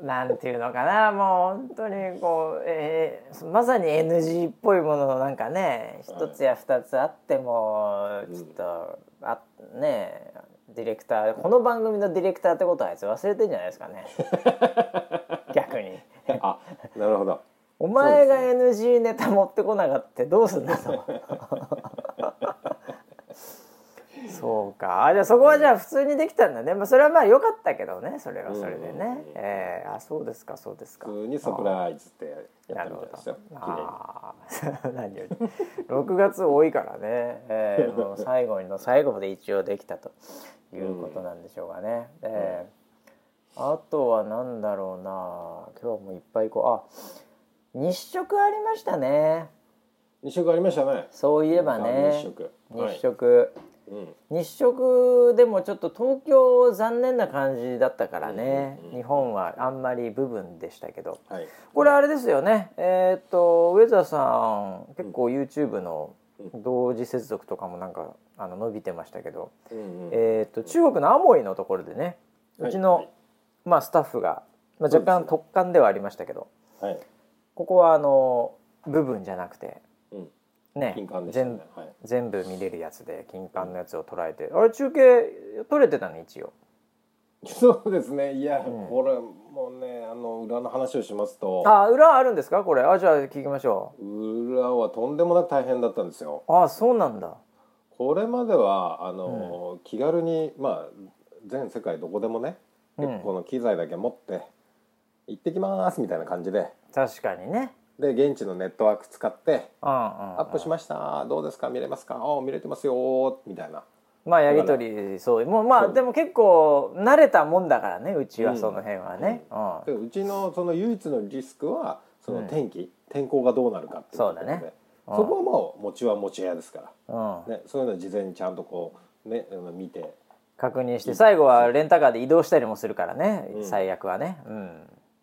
Speaker 1: なんていうのかなもう本当にこう、えーまさに NG っぽいもののなんかね一つや二つあってもちょっと、あねディレクター。この番組のディレクターってことはあいつ忘れてんじゃないですかね。逆に。
Speaker 2: あなるほど。
Speaker 1: お前が NG ネタ持ってこなかったどうすんだとそうか。あじゃあそこはじゃあ普通にできたんだね、まあ、それはまあ良かったけどね。それはそれでね、えーあそうですかそうですか。
Speaker 2: 普通にサプライズってやったみたいですよ。
Speaker 1: あー。何より6月多いからね、えー もう最後の最後まで一応できたということなんでしょうかね、えーあとは何だろうな。今日もいっぱいこうあ日食ありましたね。
Speaker 2: 日食ありましたね。
Speaker 1: そういえばね。
Speaker 2: 日食。はい。
Speaker 1: 日食、
Speaker 2: うん。
Speaker 1: 日食でもちょっと東京残念な感じだったからね、
Speaker 2: うんうんうん。
Speaker 1: 日本はあんまり部分でしたけど。
Speaker 2: はい。
Speaker 1: これあれですよね。えーっとウェザーさん結構 YouTube の同時接続とかもなんかあの伸びてましたけど、
Speaker 2: うんうん。
Speaker 1: えーっと中国のアモイのところでねうちの、まあ、スタッフが、まあ、若干特感ではありましたけど、
Speaker 2: はい。
Speaker 1: ここはあの部分じゃなくて
Speaker 2: うん
Speaker 1: ね
Speaker 2: 金管でした
Speaker 1: 全
Speaker 2: ねはい。
Speaker 1: 全部見れるやつで金管のやつを捉えて。あれ中継撮れてたね一応。
Speaker 2: そうですね。いや、
Speaker 1: うん。
Speaker 2: これもうねあの裏の話をしますと。
Speaker 1: あ裏あるんですか？これ。あじゃあ聞きましょ
Speaker 2: 裏はとんでもなく大変だったんですよ。
Speaker 1: うあそうなんだ。
Speaker 2: これまではあの、気軽にまあ全世界どこでもね、
Speaker 1: うん。
Speaker 2: この機材だけ持って行ってきますみたいな感じで。
Speaker 1: 確かにね
Speaker 2: で現地のネットワーク使って
Speaker 1: うんうん、うん、
Speaker 2: アップしました。どうですか？見れますか？あ見れてますよみたいな。
Speaker 1: まあやり取りそう。もうまあでも結構慣れたもんだからねうちはその辺はね、うん。
Speaker 2: でうちのその唯一のリスクはそ
Speaker 1: うん。
Speaker 2: の天気、天候がどうなるかっていうところで。
Speaker 1: そうだね。うん。
Speaker 2: そこはもう持ちは持ち屋ですから、
Speaker 1: うん。
Speaker 2: ね、そういうのは事前にちゃんとこうね見て。
Speaker 1: 確認して最後はレンタカーで移動したりもするからね、
Speaker 2: うん。
Speaker 1: 最悪はね、うん、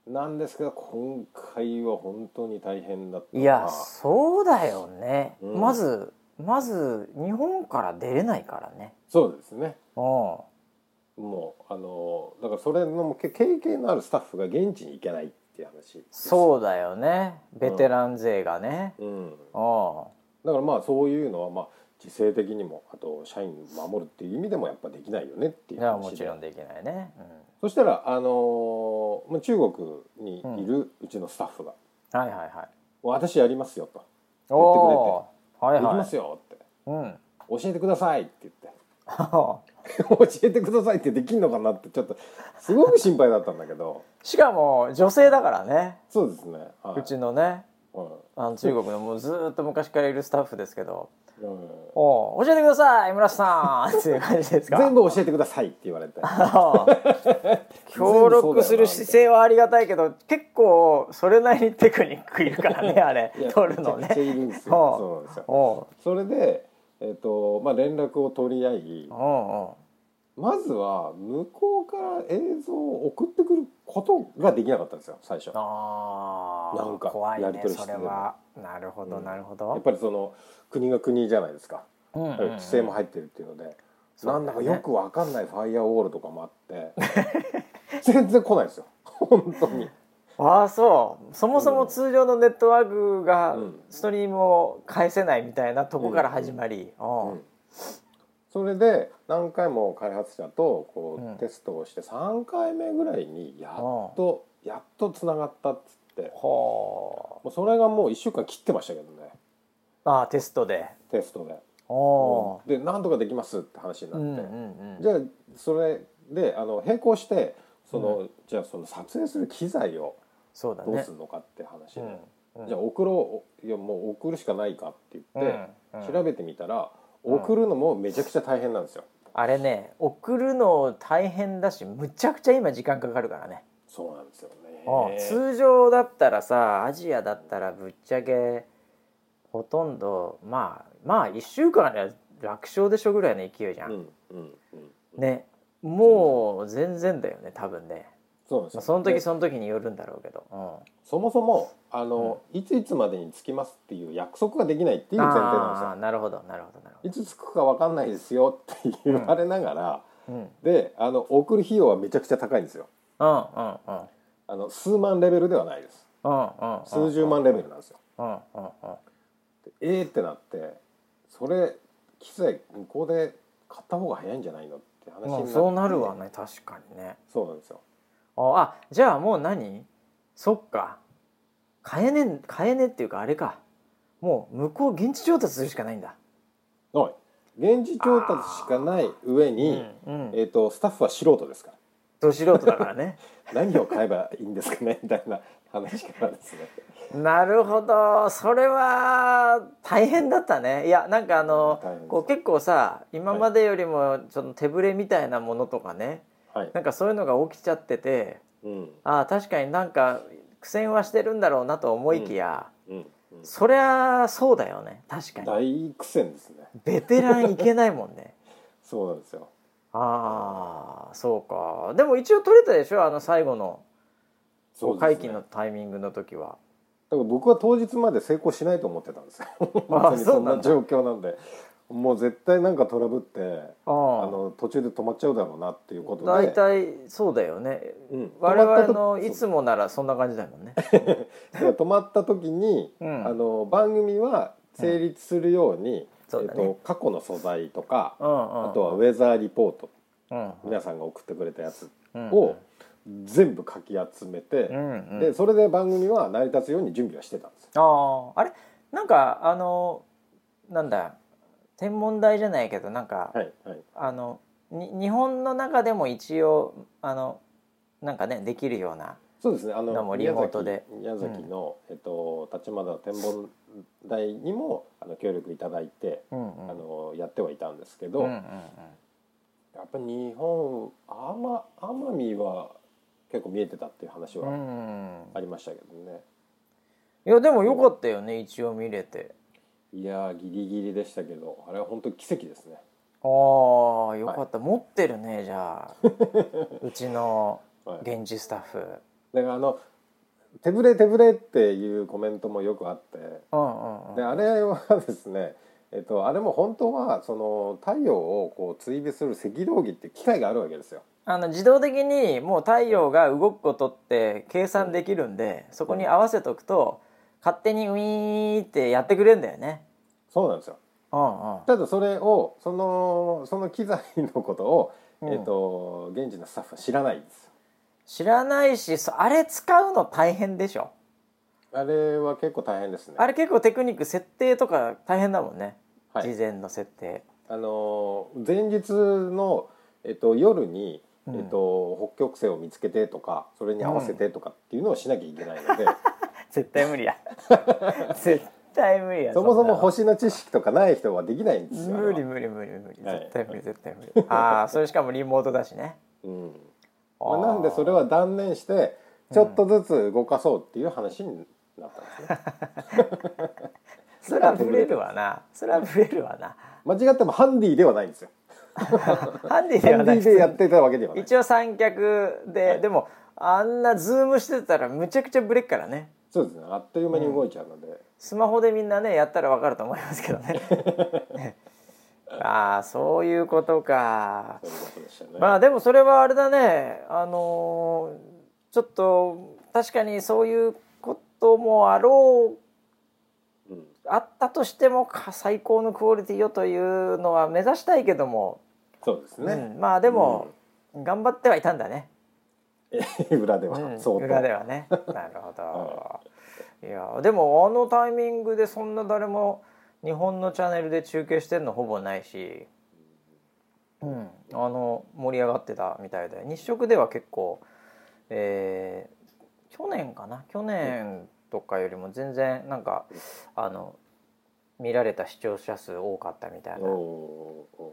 Speaker 2: なんですけど今回は本当に大変だった
Speaker 1: いやそうだよね、
Speaker 2: うん。
Speaker 1: まずまず日本から出れないからね。
Speaker 2: そうですね。
Speaker 1: うん。
Speaker 2: もうあのだからそれのけ経験のあるスタッフが現地に行けないっていう話
Speaker 1: そうだよね。ベテラン勢がね、
Speaker 2: う、うん、
Speaker 1: うん、
Speaker 2: だからまあそういうのはまあ時勢的にもあと社員守るっていう意味でもやっぱできないよねってい
Speaker 1: いうや
Speaker 2: 話で
Speaker 1: もちろん。できないね、
Speaker 2: そしたらあのーまあ中国にいるうちのスタッフが。
Speaker 1: うん、はいはいはい「
Speaker 2: 私やりますよ」と。
Speaker 1: おー。は「いはい
Speaker 2: できますよ」って。
Speaker 1: うん「
Speaker 2: 教えてください」って言って 教えてくださいってできんのかなってちょっとすごく心配だったんだけど。
Speaker 1: しかも女性だからね。
Speaker 2: そうですね、はい。う
Speaker 1: ちのね。
Speaker 2: うん。
Speaker 1: あの中国のもうずーっと昔からいるスタッフですけど
Speaker 2: うん「
Speaker 1: おう教えてください村瀬さん」っていう感じですか？
Speaker 2: 全部教えてくださいって言われて
Speaker 1: 協力する姿勢はありがたいけど結構それなりにテクニックいるからねあれ。取るのね。
Speaker 2: そうそれでえっ、とまあ連絡を取り合い
Speaker 1: おうお
Speaker 2: まずは向こうから映像を送ってくることができなかったんですよ最初。
Speaker 1: うあー
Speaker 2: なんかやり取りして。
Speaker 1: それは。なるほど
Speaker 2: うん。
Speaker 1: なるほ
Speaker 2: やっ
Speaker 1: ど。
Speaker 2: ぱりその国が国じゃないですか。
Speaker 1: うんうんうん。
Speaker 2: 規制も入ってるっていうので、
Speaker 1: そう
Speaker 2: なんだかよくわかんないファイアウォールとかもあって。全然来ないですよ。本当に。
Speaker 1: ああそう。そもそも通常のネットワークが
Speaker 2: うん。
Speaker 1: ストリームを返せないみたいなとこから始まり、う
Speaker 2: んそれで何回も開発者とこう、
Speaker 1: うん。
Speaker 2: テストをして3回目ぐらいにやっと、やっとつながったっつって。
Speaker 1: ほ
Speaker 2: もうそれがもう1週間切ってましたけどね。
Speaker 1: うああテストで。
Speaker 2: テストで。
Speaker 1: お
Speaker 2: でなんとかできますって話になって、じゃあそれであの並行してその、じゃあその撮影する機材をどうするのかって話で、
Speaker 1: うん。
Speaker 2: じゃあ送ろういやもう送るしかないかって言って、調べてみたら
Speaker 1: ん
Speaker 2: 送るのもめちゃくちゃ大変なんですよ。
Speaker 1: あれね送るの大変だしむちゃくちゃ今時間かかるからね、
Speaker 2: そうなんですよね。
Speaker 1: うん通常だったらさアジアだったらぶっちゃけほとんどまあまあ1週間で楽勝でしょぐらいの勢いじゃん、
Speaker 2: うんうんうん。
Speaker 1: ねもう全然だよね多分ね、まあ、
Speaker 2: そうですよ。
Speaker 1: その時
Speaker 2: で
Speaker 1: その時によるんだろうけど、うん。
Speaker 2: そもそもあの、いついつまでに着きますっていう約束ができないっていう前提なんですよ。
Speaker 1: なるほどなるほどなるほ
Speaker 2: いつ着くかわかんないですよって言われながら、
Speaker 1: どうん。うん
Speaker 2: であの送る費用はめちゃくちゃ高いんですよ。
Speaker 1: うんうんうん。
Speaker 2: あの数万レベルではないです。
Speaker 1: うんうん。
Speaker 2: 数十万レベルなんですよ。
Speaker 1: うんうんうん。
Speaker 2: でえーってなってそれ機材向こうで買った方が早いんじゃないのって話になって。
Speaker 1: まあそうなるわね確かにね。
Speaker 2: そうなんですよ
Speaker 1: ああじゃあもう何？そっか。買えねん買えねっていうかあれか。もう向こう現地調達するしかないんだ。
Speaker 2: はい。現地調達しかない上に、
Speaker 1: うんうん。
Speaker 2: えー、とスタッフは素人ですから。
Speaker 1: ど素人だからね。
Speaker 2: 何を買えばいいんですかね？みたいな話からですね。
Speaker 1: なるほど。それは大変だったね。いやなんかあのこう結構さ今までよりもちょっと手ぶれみたいなものとかね
Speaker 2: はい、
Speaker 1: なんかそういうのが起きちゃってて
Speaker 2: うん。
Speaker 1: ああ確かになんか苦戦はしてるんだろうなと思いきや、
Speaker 2: うん。うん、
Speaker 1: そりゃそうだよね。確かに。
Speaker 2: 大苦戦ですね。
Speaker 1: ベテランいけないもんね。
Speaker 2: そうなんですよ。
Speaker 1: ああそうか。でも一応取れたでしょ？あの最後の会期のタイミングの時は。
Speaker 2: だから僕は当日まで成功しないと思ってたんですよ。本当に
Speaker 1: そうなんだ
Speaker 2: そんな状況なんでもう絶対なんかトラブってあ
Speaker 1: あ。
Speaker 2: の途中で止まっちゃうだろうなっていうことで。
Speaker 1: 大体そうだよね。
Speaker 2: うん。
Speaker 1: 我々のいつもならそんな感じだもんね。
Speaker 2: 止まった時に、
Speaker 1: うん。
Speaker 2: あの番組は成立するように、
Speaker 1: そうだね。
Speaker 2: えっと、過去の素材とか、
Speaker 1: うんうん
Speaker 2: あとはウェザーリポート
Speaker 1: うん。
Speaker 2: 皆さんが送ってくれたやつ
Speaker 1: うん。
Speaker 2: を全部かき集めて、
Speaker 1: うんうん。
Speaker 2: でそれで番組は成り立つように準備はしてたんです
Speaker 1: あ。あれ？なんかあのなんだ？天文台じゃないけどなんか、
Speaker 2: はいはい。
Speaker 1: あのに日本の中でも一応あのなんかねできるような
Speaker 2: そうですね。あの
Speaker 1: リモートで。
Speaker 2: 宮崎宮崎の、えっと、立花天文台にもあの協力いただいて、
Speaker 1: うんうん。
Speaker 2: あのやってはいたんですけど、
Speaker 1: うんうんうん。
Speaker 2: やっぱ日本奄奄美は結構見えてたっていう話
Speaker 1: う
Speaker 2: は
Speaker 1: ん。
Speaker 2: ありましたけどね、
Speaker 1: いやでもよかったよね一応見れて
Speaker 2: いやーギリギリでしたけどあれは本当に奇跡ですね。
Speaker 1: ああよかった、持ってるねじゃあ。うちの
Speaker 2: はい。
Speaker 1: 現地スタッフ、
Speaker 2: だからあの手ぶれ手ぶれっていうコメントもよくあって。
Speaker 1: うんうんうん
Speaker 2: であれはですねえっと、あれも本当はその太陽をこう追尾する赤道儀って機械があるわけですよ。
Speaker 1: あの自動的にもう太陽が動くことって計算できるんでそこに合わせとくと勝手にウィーンってやってくれるんだよね。
Speaker 2: そうなんですよ。
Speaker 1: うんうん、
Speaker 2: ただそれをそのその機材のことを、
Speaker 1: うん。
Speaker 2: えっと、現地のスタッフは知らないんです。よ
Speaker 1: 知らないしそあれ使うの大変でしょ。
Speaker 2: あれは結構大変ですね。
Speaker 1: あれ結構テクニック設定とか大変だもんね、
Speaker 2: はい。
Speaker 1: 事前の設定。
Speaker 2: あの前日の、えっと、夜に、
Speaker 1: うん。
Speaker 2: えっと、北極星を見つけてとかそれに合わせてとかっていうのをしなきゃいけないので、
Speaker 1: 絶対無理や。絶対無理や
Speaker 2: そもそも星の知識とかない人はできないんですよ。
Speaker 1: 無理無理無理無理
Speaker 2: はい。
Speaker 1: 絶対無理絶対無理。ああそれしかもリモートだしね。
Speaker 2: うん。まあ、なんでそれは断念してちょっとずつ動かそうっていう話になったんですね、
Speaker 1: それはブレるわな。それはブレるわな。
Speaker 2: 間違ってもハンディではないんですよ。
Speaker 1: ハンディではない。
Speaker 2: ィでやってたわけではない。
Speaker 1: 一応三脚で、
Speaker 2: はい。
Speaker 1: でもあんなズームしてたらむちゃくちゃブレっからね
Speaker 2: そうですね。あっという間に動いちゃうので、
Speaker 1: スマホでみんなねやったらわかると思いますけどね。ああそういうことか。
Speaker 2: ね、
Speaker 1: まあでもそれはあれだね。あのーちょっと確かにそういうこともあろう
Speaker 2: うん、
Speaker 1: あったとしてもか最高のクオリティをというのは目指したいけども、
Speaker 2: そうですね、
Speaker 1: うん、まあでも、頑張ってはいたんだね、
Speaker 2: 裏では、
Speaker 1: うん、裏ではね。なるほど、い、やでもあのタイミングでそんな誰も日本のチャンネルで中継してるのほぼないし、うん、あの盛り上がってたみたいで。日食では結構、えー去年かな？去年とかよりも全然なんかあの見られた視聴者数多かったみたいな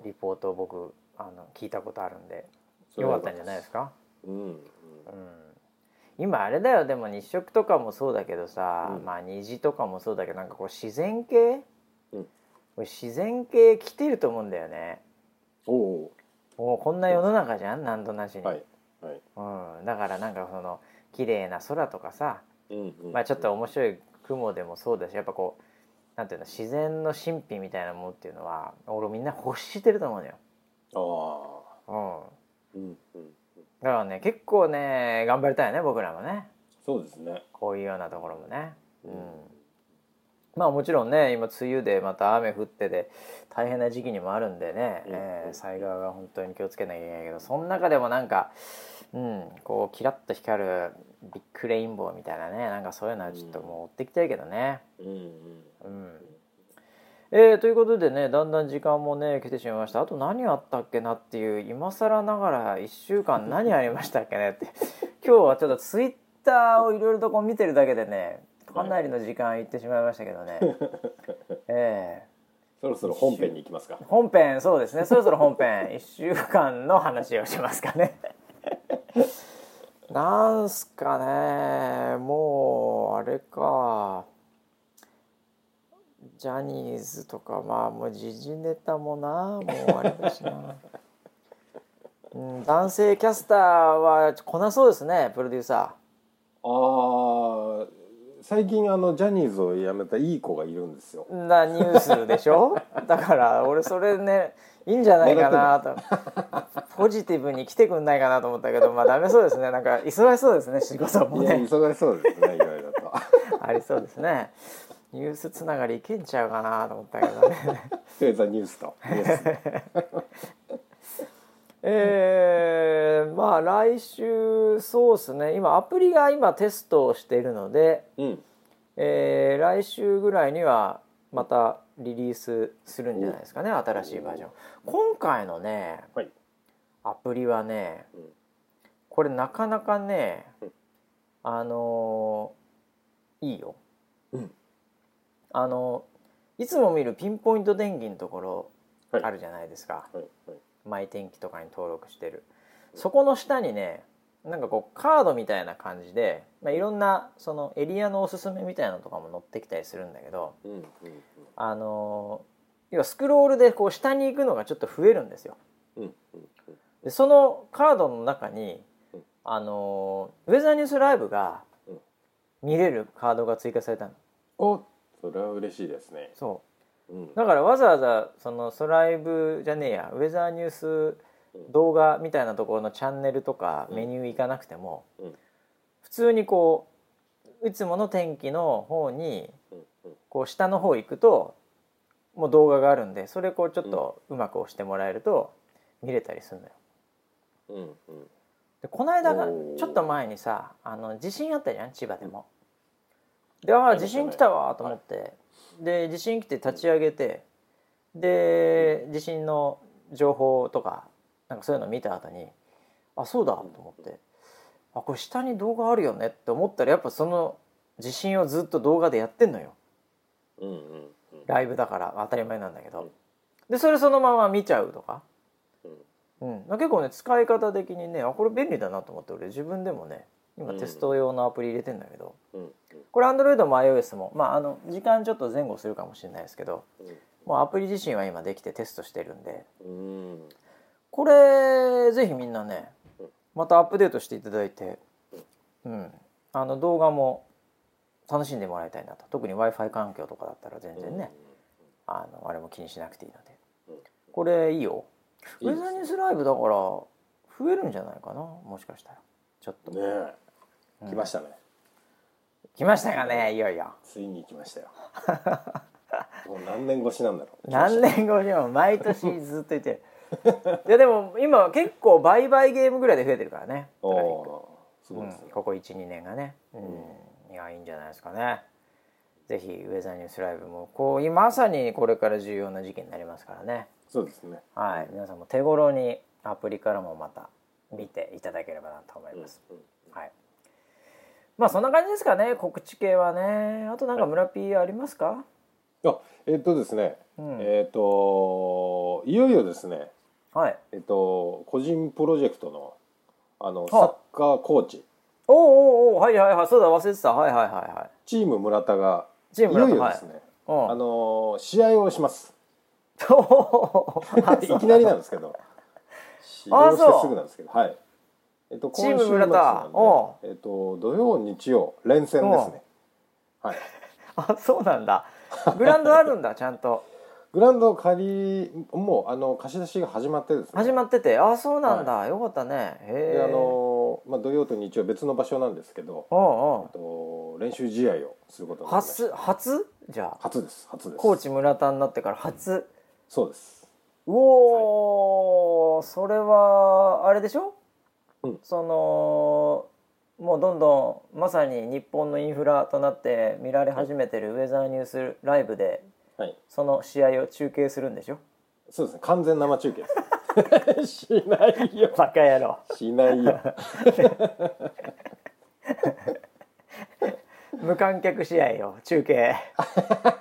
Speaker 1: リポートを僕あの聞いたことあるんでよかったんじゃないですか？
Speaker 2: うんうん
Speaker 1: うん今あれだよでも日食とかもそうだけどさ、
Speaker 2: うん。
Speaker 1: まあ虹とかもそうだけどなんかこう自然系、
Speaker 2: うん。
Speaker 1: 自然系来てると思うんだよね。
Speaker 2: おお
Speaker 1: もうこんな世の中じゃん何となしに、
Speaker 2: はいはい。
Speaker 1: うん、だからなんかその綺麗な空とかさ、
Speaker 2: うんうん
Speaker 1: まあ、ちょっと面白い雲でもそうだしやっぱこうなんていうの自然の神秘みたいなものっていうのは俺みんな欲してると思うのよ、
Speaker 2: ああ。
Speaker 1: うん、
Speaker 2: うんうん
Speaker 1: だからね結構ね頑張りたいよね僕らもね。
Speaker 2: そうですね。
Speaker 1: こういうようなところもね、うん。
Speaker 2: うん。
Speaker 1: まあもちろんね今梅雨でまた雨降ってで大変な時期にもあるんでね、
Speaker 2: うん。
Speaker 1: えー災害は本当に気をつけなきゃいけないけどその中でもなんか、うん、こうキラッと光るビッグレインボーみたいなねなんかそういうのはちょっともう追っていきたいけどね。
Speaker 2: うんうん。
Speaker 1: うんえーということでねだんだん時間もね来てしまいました。あと何あったっけなっていう今更ながら1週間 何ありましたっけねって。今日はちょっとツイッターをいろいろとこう見てるだけでねかなりの時間いってしまいましたけどね、え
Speaker 2: そろそろ本編に行きますか。
Speaker 1: ー本編そうですね。そろそろ本編。1週間の話をしますかね。なんすかね。もうあれかジャニーズとかまあもう時事ネタもなもうあれだしな、うん、男性キャスターはこなそうですねプロデューサ
Speaker 2: ああ最近あのジャニーズを辞めたいい子がいるんですよ。
Speaker 1: なニュースでしょ？だから俺それねいいんじゃないかなと。ポジティブに来てくんないかなと思ったけどまあダメそうですね。なんか忙しそうですね仕事もね。
Speaker 2: 忙しそうですねいろいろと。
Speaker 1: ありそうですねニュースつながりいけんちゃうかなと思ったけどね。
Speaker 2: フェーザーニュースと。
Speaker 1: えー、まあ来週そうですね。今アプリが今テストをしているので、
Speaker 2: うん。
Speaker 1: えー来週ぐらいにはまたリリースするんじゃないですかね新しいバージョン。今回のね
Speaker 2: はい。
Speaker 1: アプリはね
Speaker 2: うん。
Speaker 1: これなかなかね
Speaker 2: うん。
Speaker 1: あのーいいよ。
Speaker 2: うん
Speaker 1: あのいつも見るピンポイント電気のところ
Speaker 2: はい。
Speaker 1: あるじゃないですか、
Speaker 2: はいはい。
Speaker 1: マイ天気とかに登録してる。そこの下にねなんかこうカードみたいな感じで、まあ、いろんなそのエリアのおすすめみたいなのとかも載ってきたりするんだけど
Speaker 2: うんうん
Speaker 1: あのー要はスクロールでこう下に行くのがちょっと増えるんですよ。
Speaker 2: うんうんうん。
Speaker 1: でそのカードの中に
Speaker 2: うん。
Speaker 1: あのーウェザーニュースライブが
Speaker 2: うん。
Speaker 1: 見れるカードが追加されたの。
Speaker 2: おそれは嬉しいですね。
Speaker 1: そう。
Speaker 2: うん。
Speaker 1: だからわざわざそのソライブじゃねえやウェザーニュース動画みたいなところのチャンネルとか
Speaker 2: うん。
Speaker 1: メニュー行かなくても、
Speaker 2: うん。
Speaker 1: 普通にこういつもの天気の方にこう下の方行くともう動画があるんでそれこうちょっとうまく押してもらえると見れたりするのよ。
Speaker 2: うん。うん。
Speaker 1: でこの間がちょっと前にさあの地震あったじゃん千葉でも。でああ地震来たわと思って、で地震来て立ち上げて。で地震の情報とかなんかそういうの見た後にあそうだと思って。あこれ下に動画あるよねって思ったらやっぱその地震をずっと動画でやってんのよ。
Speaker 2: うんうんうん。
Speaker 1: ライブだから当たり前なんだけど。でそれそのまま見ちゃうとか、うん、結構ね使い方的にねあこれ便利だなと思って俺自分でもね今テスト用のアプリ入れてんだけど、
Speaker 2: うん。
Speaker 1: これ Android も iOS もまああの時間ちょっと前後するかもしれないですけどもうアプリ自身は今できてテストしてるんで。これぜひみんなね
Speaker 2: うん。
Speaker 1: またアップデートしていただいて、うん、あの動画も楽しんでもらいたいなと。特に w i f i 環境とかだったら全然ね、あのあれも気にしなくていいので。
Speaker 2: うん。
Speaker 1: これいいよ。ウェザーニュースライブだから増えるんじゃないかな？もしかしたら。ちょっと、
Speaker 2: ねえ来ましたね。
Speaker 1: 来ましたかねいよいよ。
Speaker 2: ついに来ましたよ。もう何年越しなんだろう。
Speaker 1: 何年後にも毎年ずっと言って。るいやでも今結構売買ゲームぐらいで増えてるからね。
Speaker 2: おすごいですね。
Speaker 1: うん、ここ12年がね、うん。いやいいんじゃないですかね。ぜひウェザーニュースライブもこう今まさにこれから重要な時期になりますからね。
Speaker 2: そうですね。
Speaker 1: はい。皆さんも手頃にアプリからもまた見ていただければなと思います、
Speaker 2: うん。
Speaker 1: はいまあそんな感じですかね告知系はね。あとなんか村 P ありますか、
Speaker 2: あえっとですね。
Speaker 1: うん。
Speaker 2: えっといよいよですね。
Speaker 1: はい。
Speaker 2: えっと個人プロジェクトのあの
Speaker 1: は
Speaker 2: サッカーコーチ。
Speaker 1: おうおうおうはいはいはいそうだ忘れてた。はいはいはいはい。
Speaker 2: チーム村田が
Speaker 1: チーム村田
Speaker 2: いよいよですね、
Speaker 1: うん。
Speaker 2: あの試合をします。い。きなりなんですけど。始動してすぐなんですけど。はいえっと
Speaker 1: チーム村田。
Speaker 2: えっと土曜日曜連戦ですね。はい。
Speaker 1: あそうなんだ。グラウンドあるんだ ちゃんと。
Speaker 2: グラウンド借りもうあの貸し出しが始まってですね。
Speaker 1: 始まってて。あそうなんだ、よかったね。へえ。
Speaker 2: であのまあ土曜と日曜別の場所なんですけど
Speaker 1: おうお
Speaker 2: えっと練習試合をすること
Speaker 1: う
Speaker 2: になりま
Speaker 1: 初初？じゃあ。
Speaker 2: 初です。初です。
Speaker 1: コーチ村田になってから初。
Speaker 2: そうです。
Speaker 1: うおー、それはあれでしょ、
Speaker 2: うん。
Speaker 1: そのもうどんどんまさに日本のインフラとなって見られ始めてるウェザーニュースライブで
Speaker 2: はい。
Speaker 1: その試合を中継するんでしょ？
Speaker 2: そうですね。完全生中継。で すしないよ。
Speaker 1: バカ野郎。
Speaker 2: しないよ。
Speaker 1: 無観客試合を中継。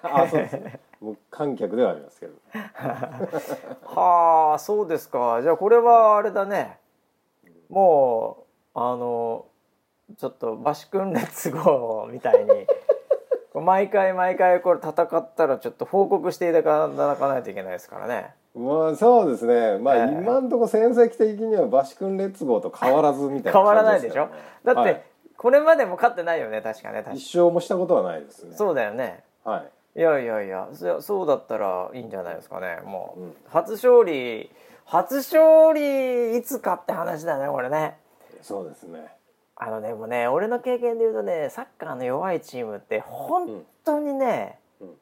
Speaker 2: あそうですね。無観客ではありますけど。
Speaker 1: はあそうですか。じゃあこれはあれだねもうあのちょっとバシ君レッツゴーみたいに毎回毎回これ戦ったらちょっと報告していただかないといけないですからね
Speaker 2: まあそうですね。まあ、
Speaker 1: ええ
Speaker 2: 今のところ戦績的にはバシ君レッツゴーと変わらずみたいな
Speaker 1: 変わらないでしょ？だって、
Speaker 2: はい
Speaker 1: これまでも勝ってないよね確かね
Speaker 2: 一勝もしたことはないですね。
Speaker 1: そうだよね。
Speaker 2: はい。
Speaker 1: いやいやいやそそうだったらいいんじゃないですかね。もう、
Speaker 2: うん。
Speaker 1: 初勝利初勝利いつかって話だねこれね。
Speaker 2: そうですね。
Speaker 1: あのねもうね俺の経験で言うとねサッカーの弱いチームって本当にね、
Speaker 2: うん。うん。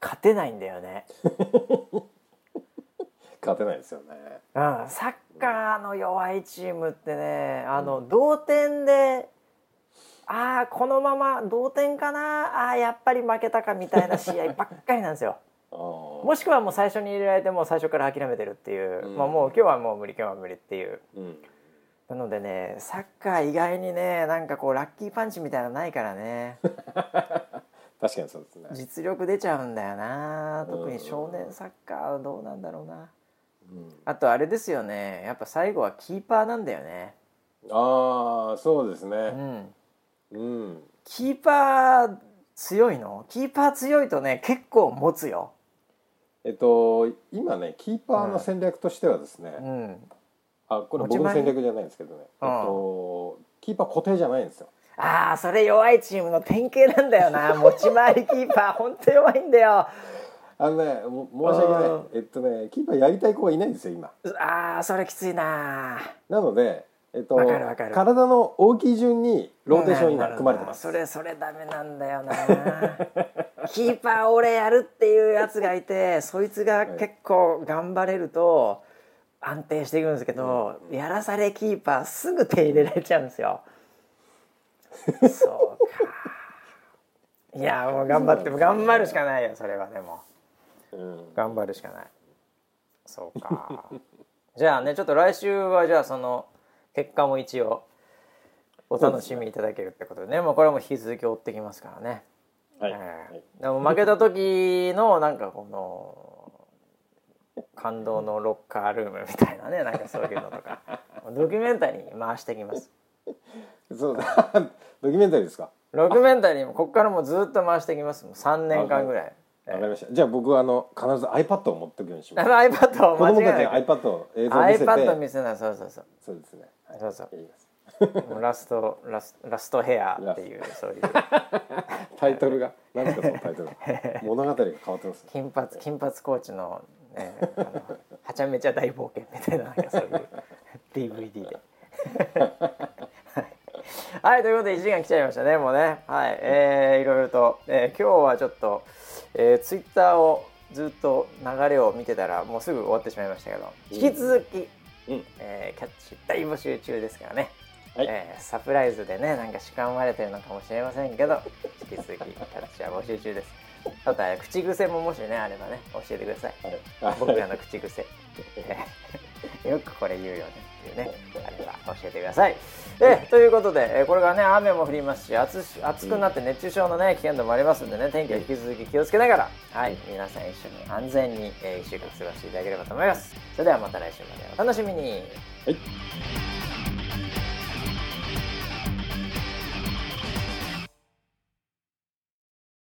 Speaker 1: 勝てないんだよね、
Speaker 2: 勝てないですよね。
Speaker 1: うん、サッカーの弱いチームってねあの、同点でああこのまま同点かなあーやっぱり負けたかみたいな試合ばっかりなんですよ。もしくはもう最初に入れられてもう最初から諦めてるっていう、
Speaker 2: うん。
Speaker 1: まあもう今日はもう無理今日は無理っていう。
Speaker 2: うん。
Speaker 1: なのでねサッカー意外にねなんかこうラッキーパンチみたいなのないからね。
Speaker 2: 確かにそうですね。
Speaker 1: 実力出ちゃうんだよな。特に少年サッカーはどうなんだろうな。
Speaker 2: うん。
Speaker 1: あとあれですよね。やっぱ最後はキーパーなんだよね。
Speaker 2: ああそうです
Speaker 1: う
Speaker 2: ね
Speaker 1: ん。
Speaker 2: うん。
Speaker 1: キーパー強いの？キーパー強いとね結構持つよ
Speaker 2: えっと今ねキーパーの戦略としてはですね、
Speaker 1: うん。
Speaker 2: あこれ僕の戦略じゃないんですけどね、
Speaker 1: うん。
Speaker 2: えっとキーパー固定じゃないんですよ。
Speaker 1: ああそれ弱いチームの典型なんだよな。持ち回りキーパーほんと弱いんだよ。
Speaker 2: あのねも申し訳ない。
Speaker 1: うん。
Speaker 2: えっとねキーパーやりたい子がいないんですよ今。
Speaker 1: あーそれきついな
Speaker 2: なのでえっと
Speaker 1: わかるわかる。
Speaker 2: 体の大きい順にローテーション今組まれてます。
Speaker 1: それそれダメなんだよな。キーパー俺やるっていうやつがいてそいつが結構頑張れると安定していくんですけど、やらされキーパーすぐ手入れられちゃうんですよ。そうか。いやもう頑張って頑張るしかないよそれはでも。
Speaker 2: うん。
Speaker 1: 頑張るしかない。そうか。じゃあねちょっと来週はじゃあその結果も一応お楽しみいただけるってことでね。もうこれも引き続き追ってきますからね、
Speaker 2: はい、
Speaker 1: ええ
Speaker 2: はい
Speaker 1: でも負けた時のなんかこの感動のロッカールームみたいなね なんかそういうのとかドキュメンタリーに回してきます。
Speaker 2: そうだ。ドキュメンタリーですか？
Speaker 1: ドキュメンタリーもここからもうずっと回してきます。もう3年間ぐらい
Speaker 2: わかりました。じゃあ僕はあの必ず iPad を持っておくようにします。
Speaker 1: iPad を
Speaker 2: 子供たち iPad を映像を見せて。
Speaker 1: iPad 見せないそうそうそう。
Speaker 2: そうですね、はい、
Speaker 1: そうそう。うラストラスラストヘアっていうそういう。
Speaker 2: タイトルが何ですかそのタイトル物語が変わってます
Speaker 1: 金髪金髪コーチの,、ね、あのはちゃめちゃ大冒険みたいなそういう DVD で。はい。はいということで1時間来ちゃいましたねもうね。はい。えー、いろいろと、えー今日はちょっと、えー、ツイッターをずっと流れを見てたらもうすぐ終わってしまいましたけど引き続き、
Speaker 2: うん。
Speaker 1: えーキャッチ大募集中ですからね、
Speaker 2: はい。
Speaker 1: えーサプライズでねなんか仕組まれてるのかもしれませんけど引き続きキャッチは募集中です。あとは口癖ももしねあればね教えてください。
Speaker 2: はい。
Speaker 1: 僕らの口癖。よくこれ言うよねっていうねあれば教えてくださいえということでえこれがね雨も降りますし暑し暑くなって熱中症のね危険度もありますんでね天気は引き続き気をつけながらはい皆さん一緒に安全に、え1週間過ごしていただければと思います。それではまた来週までお楽しみに。
Speaker 2: はい。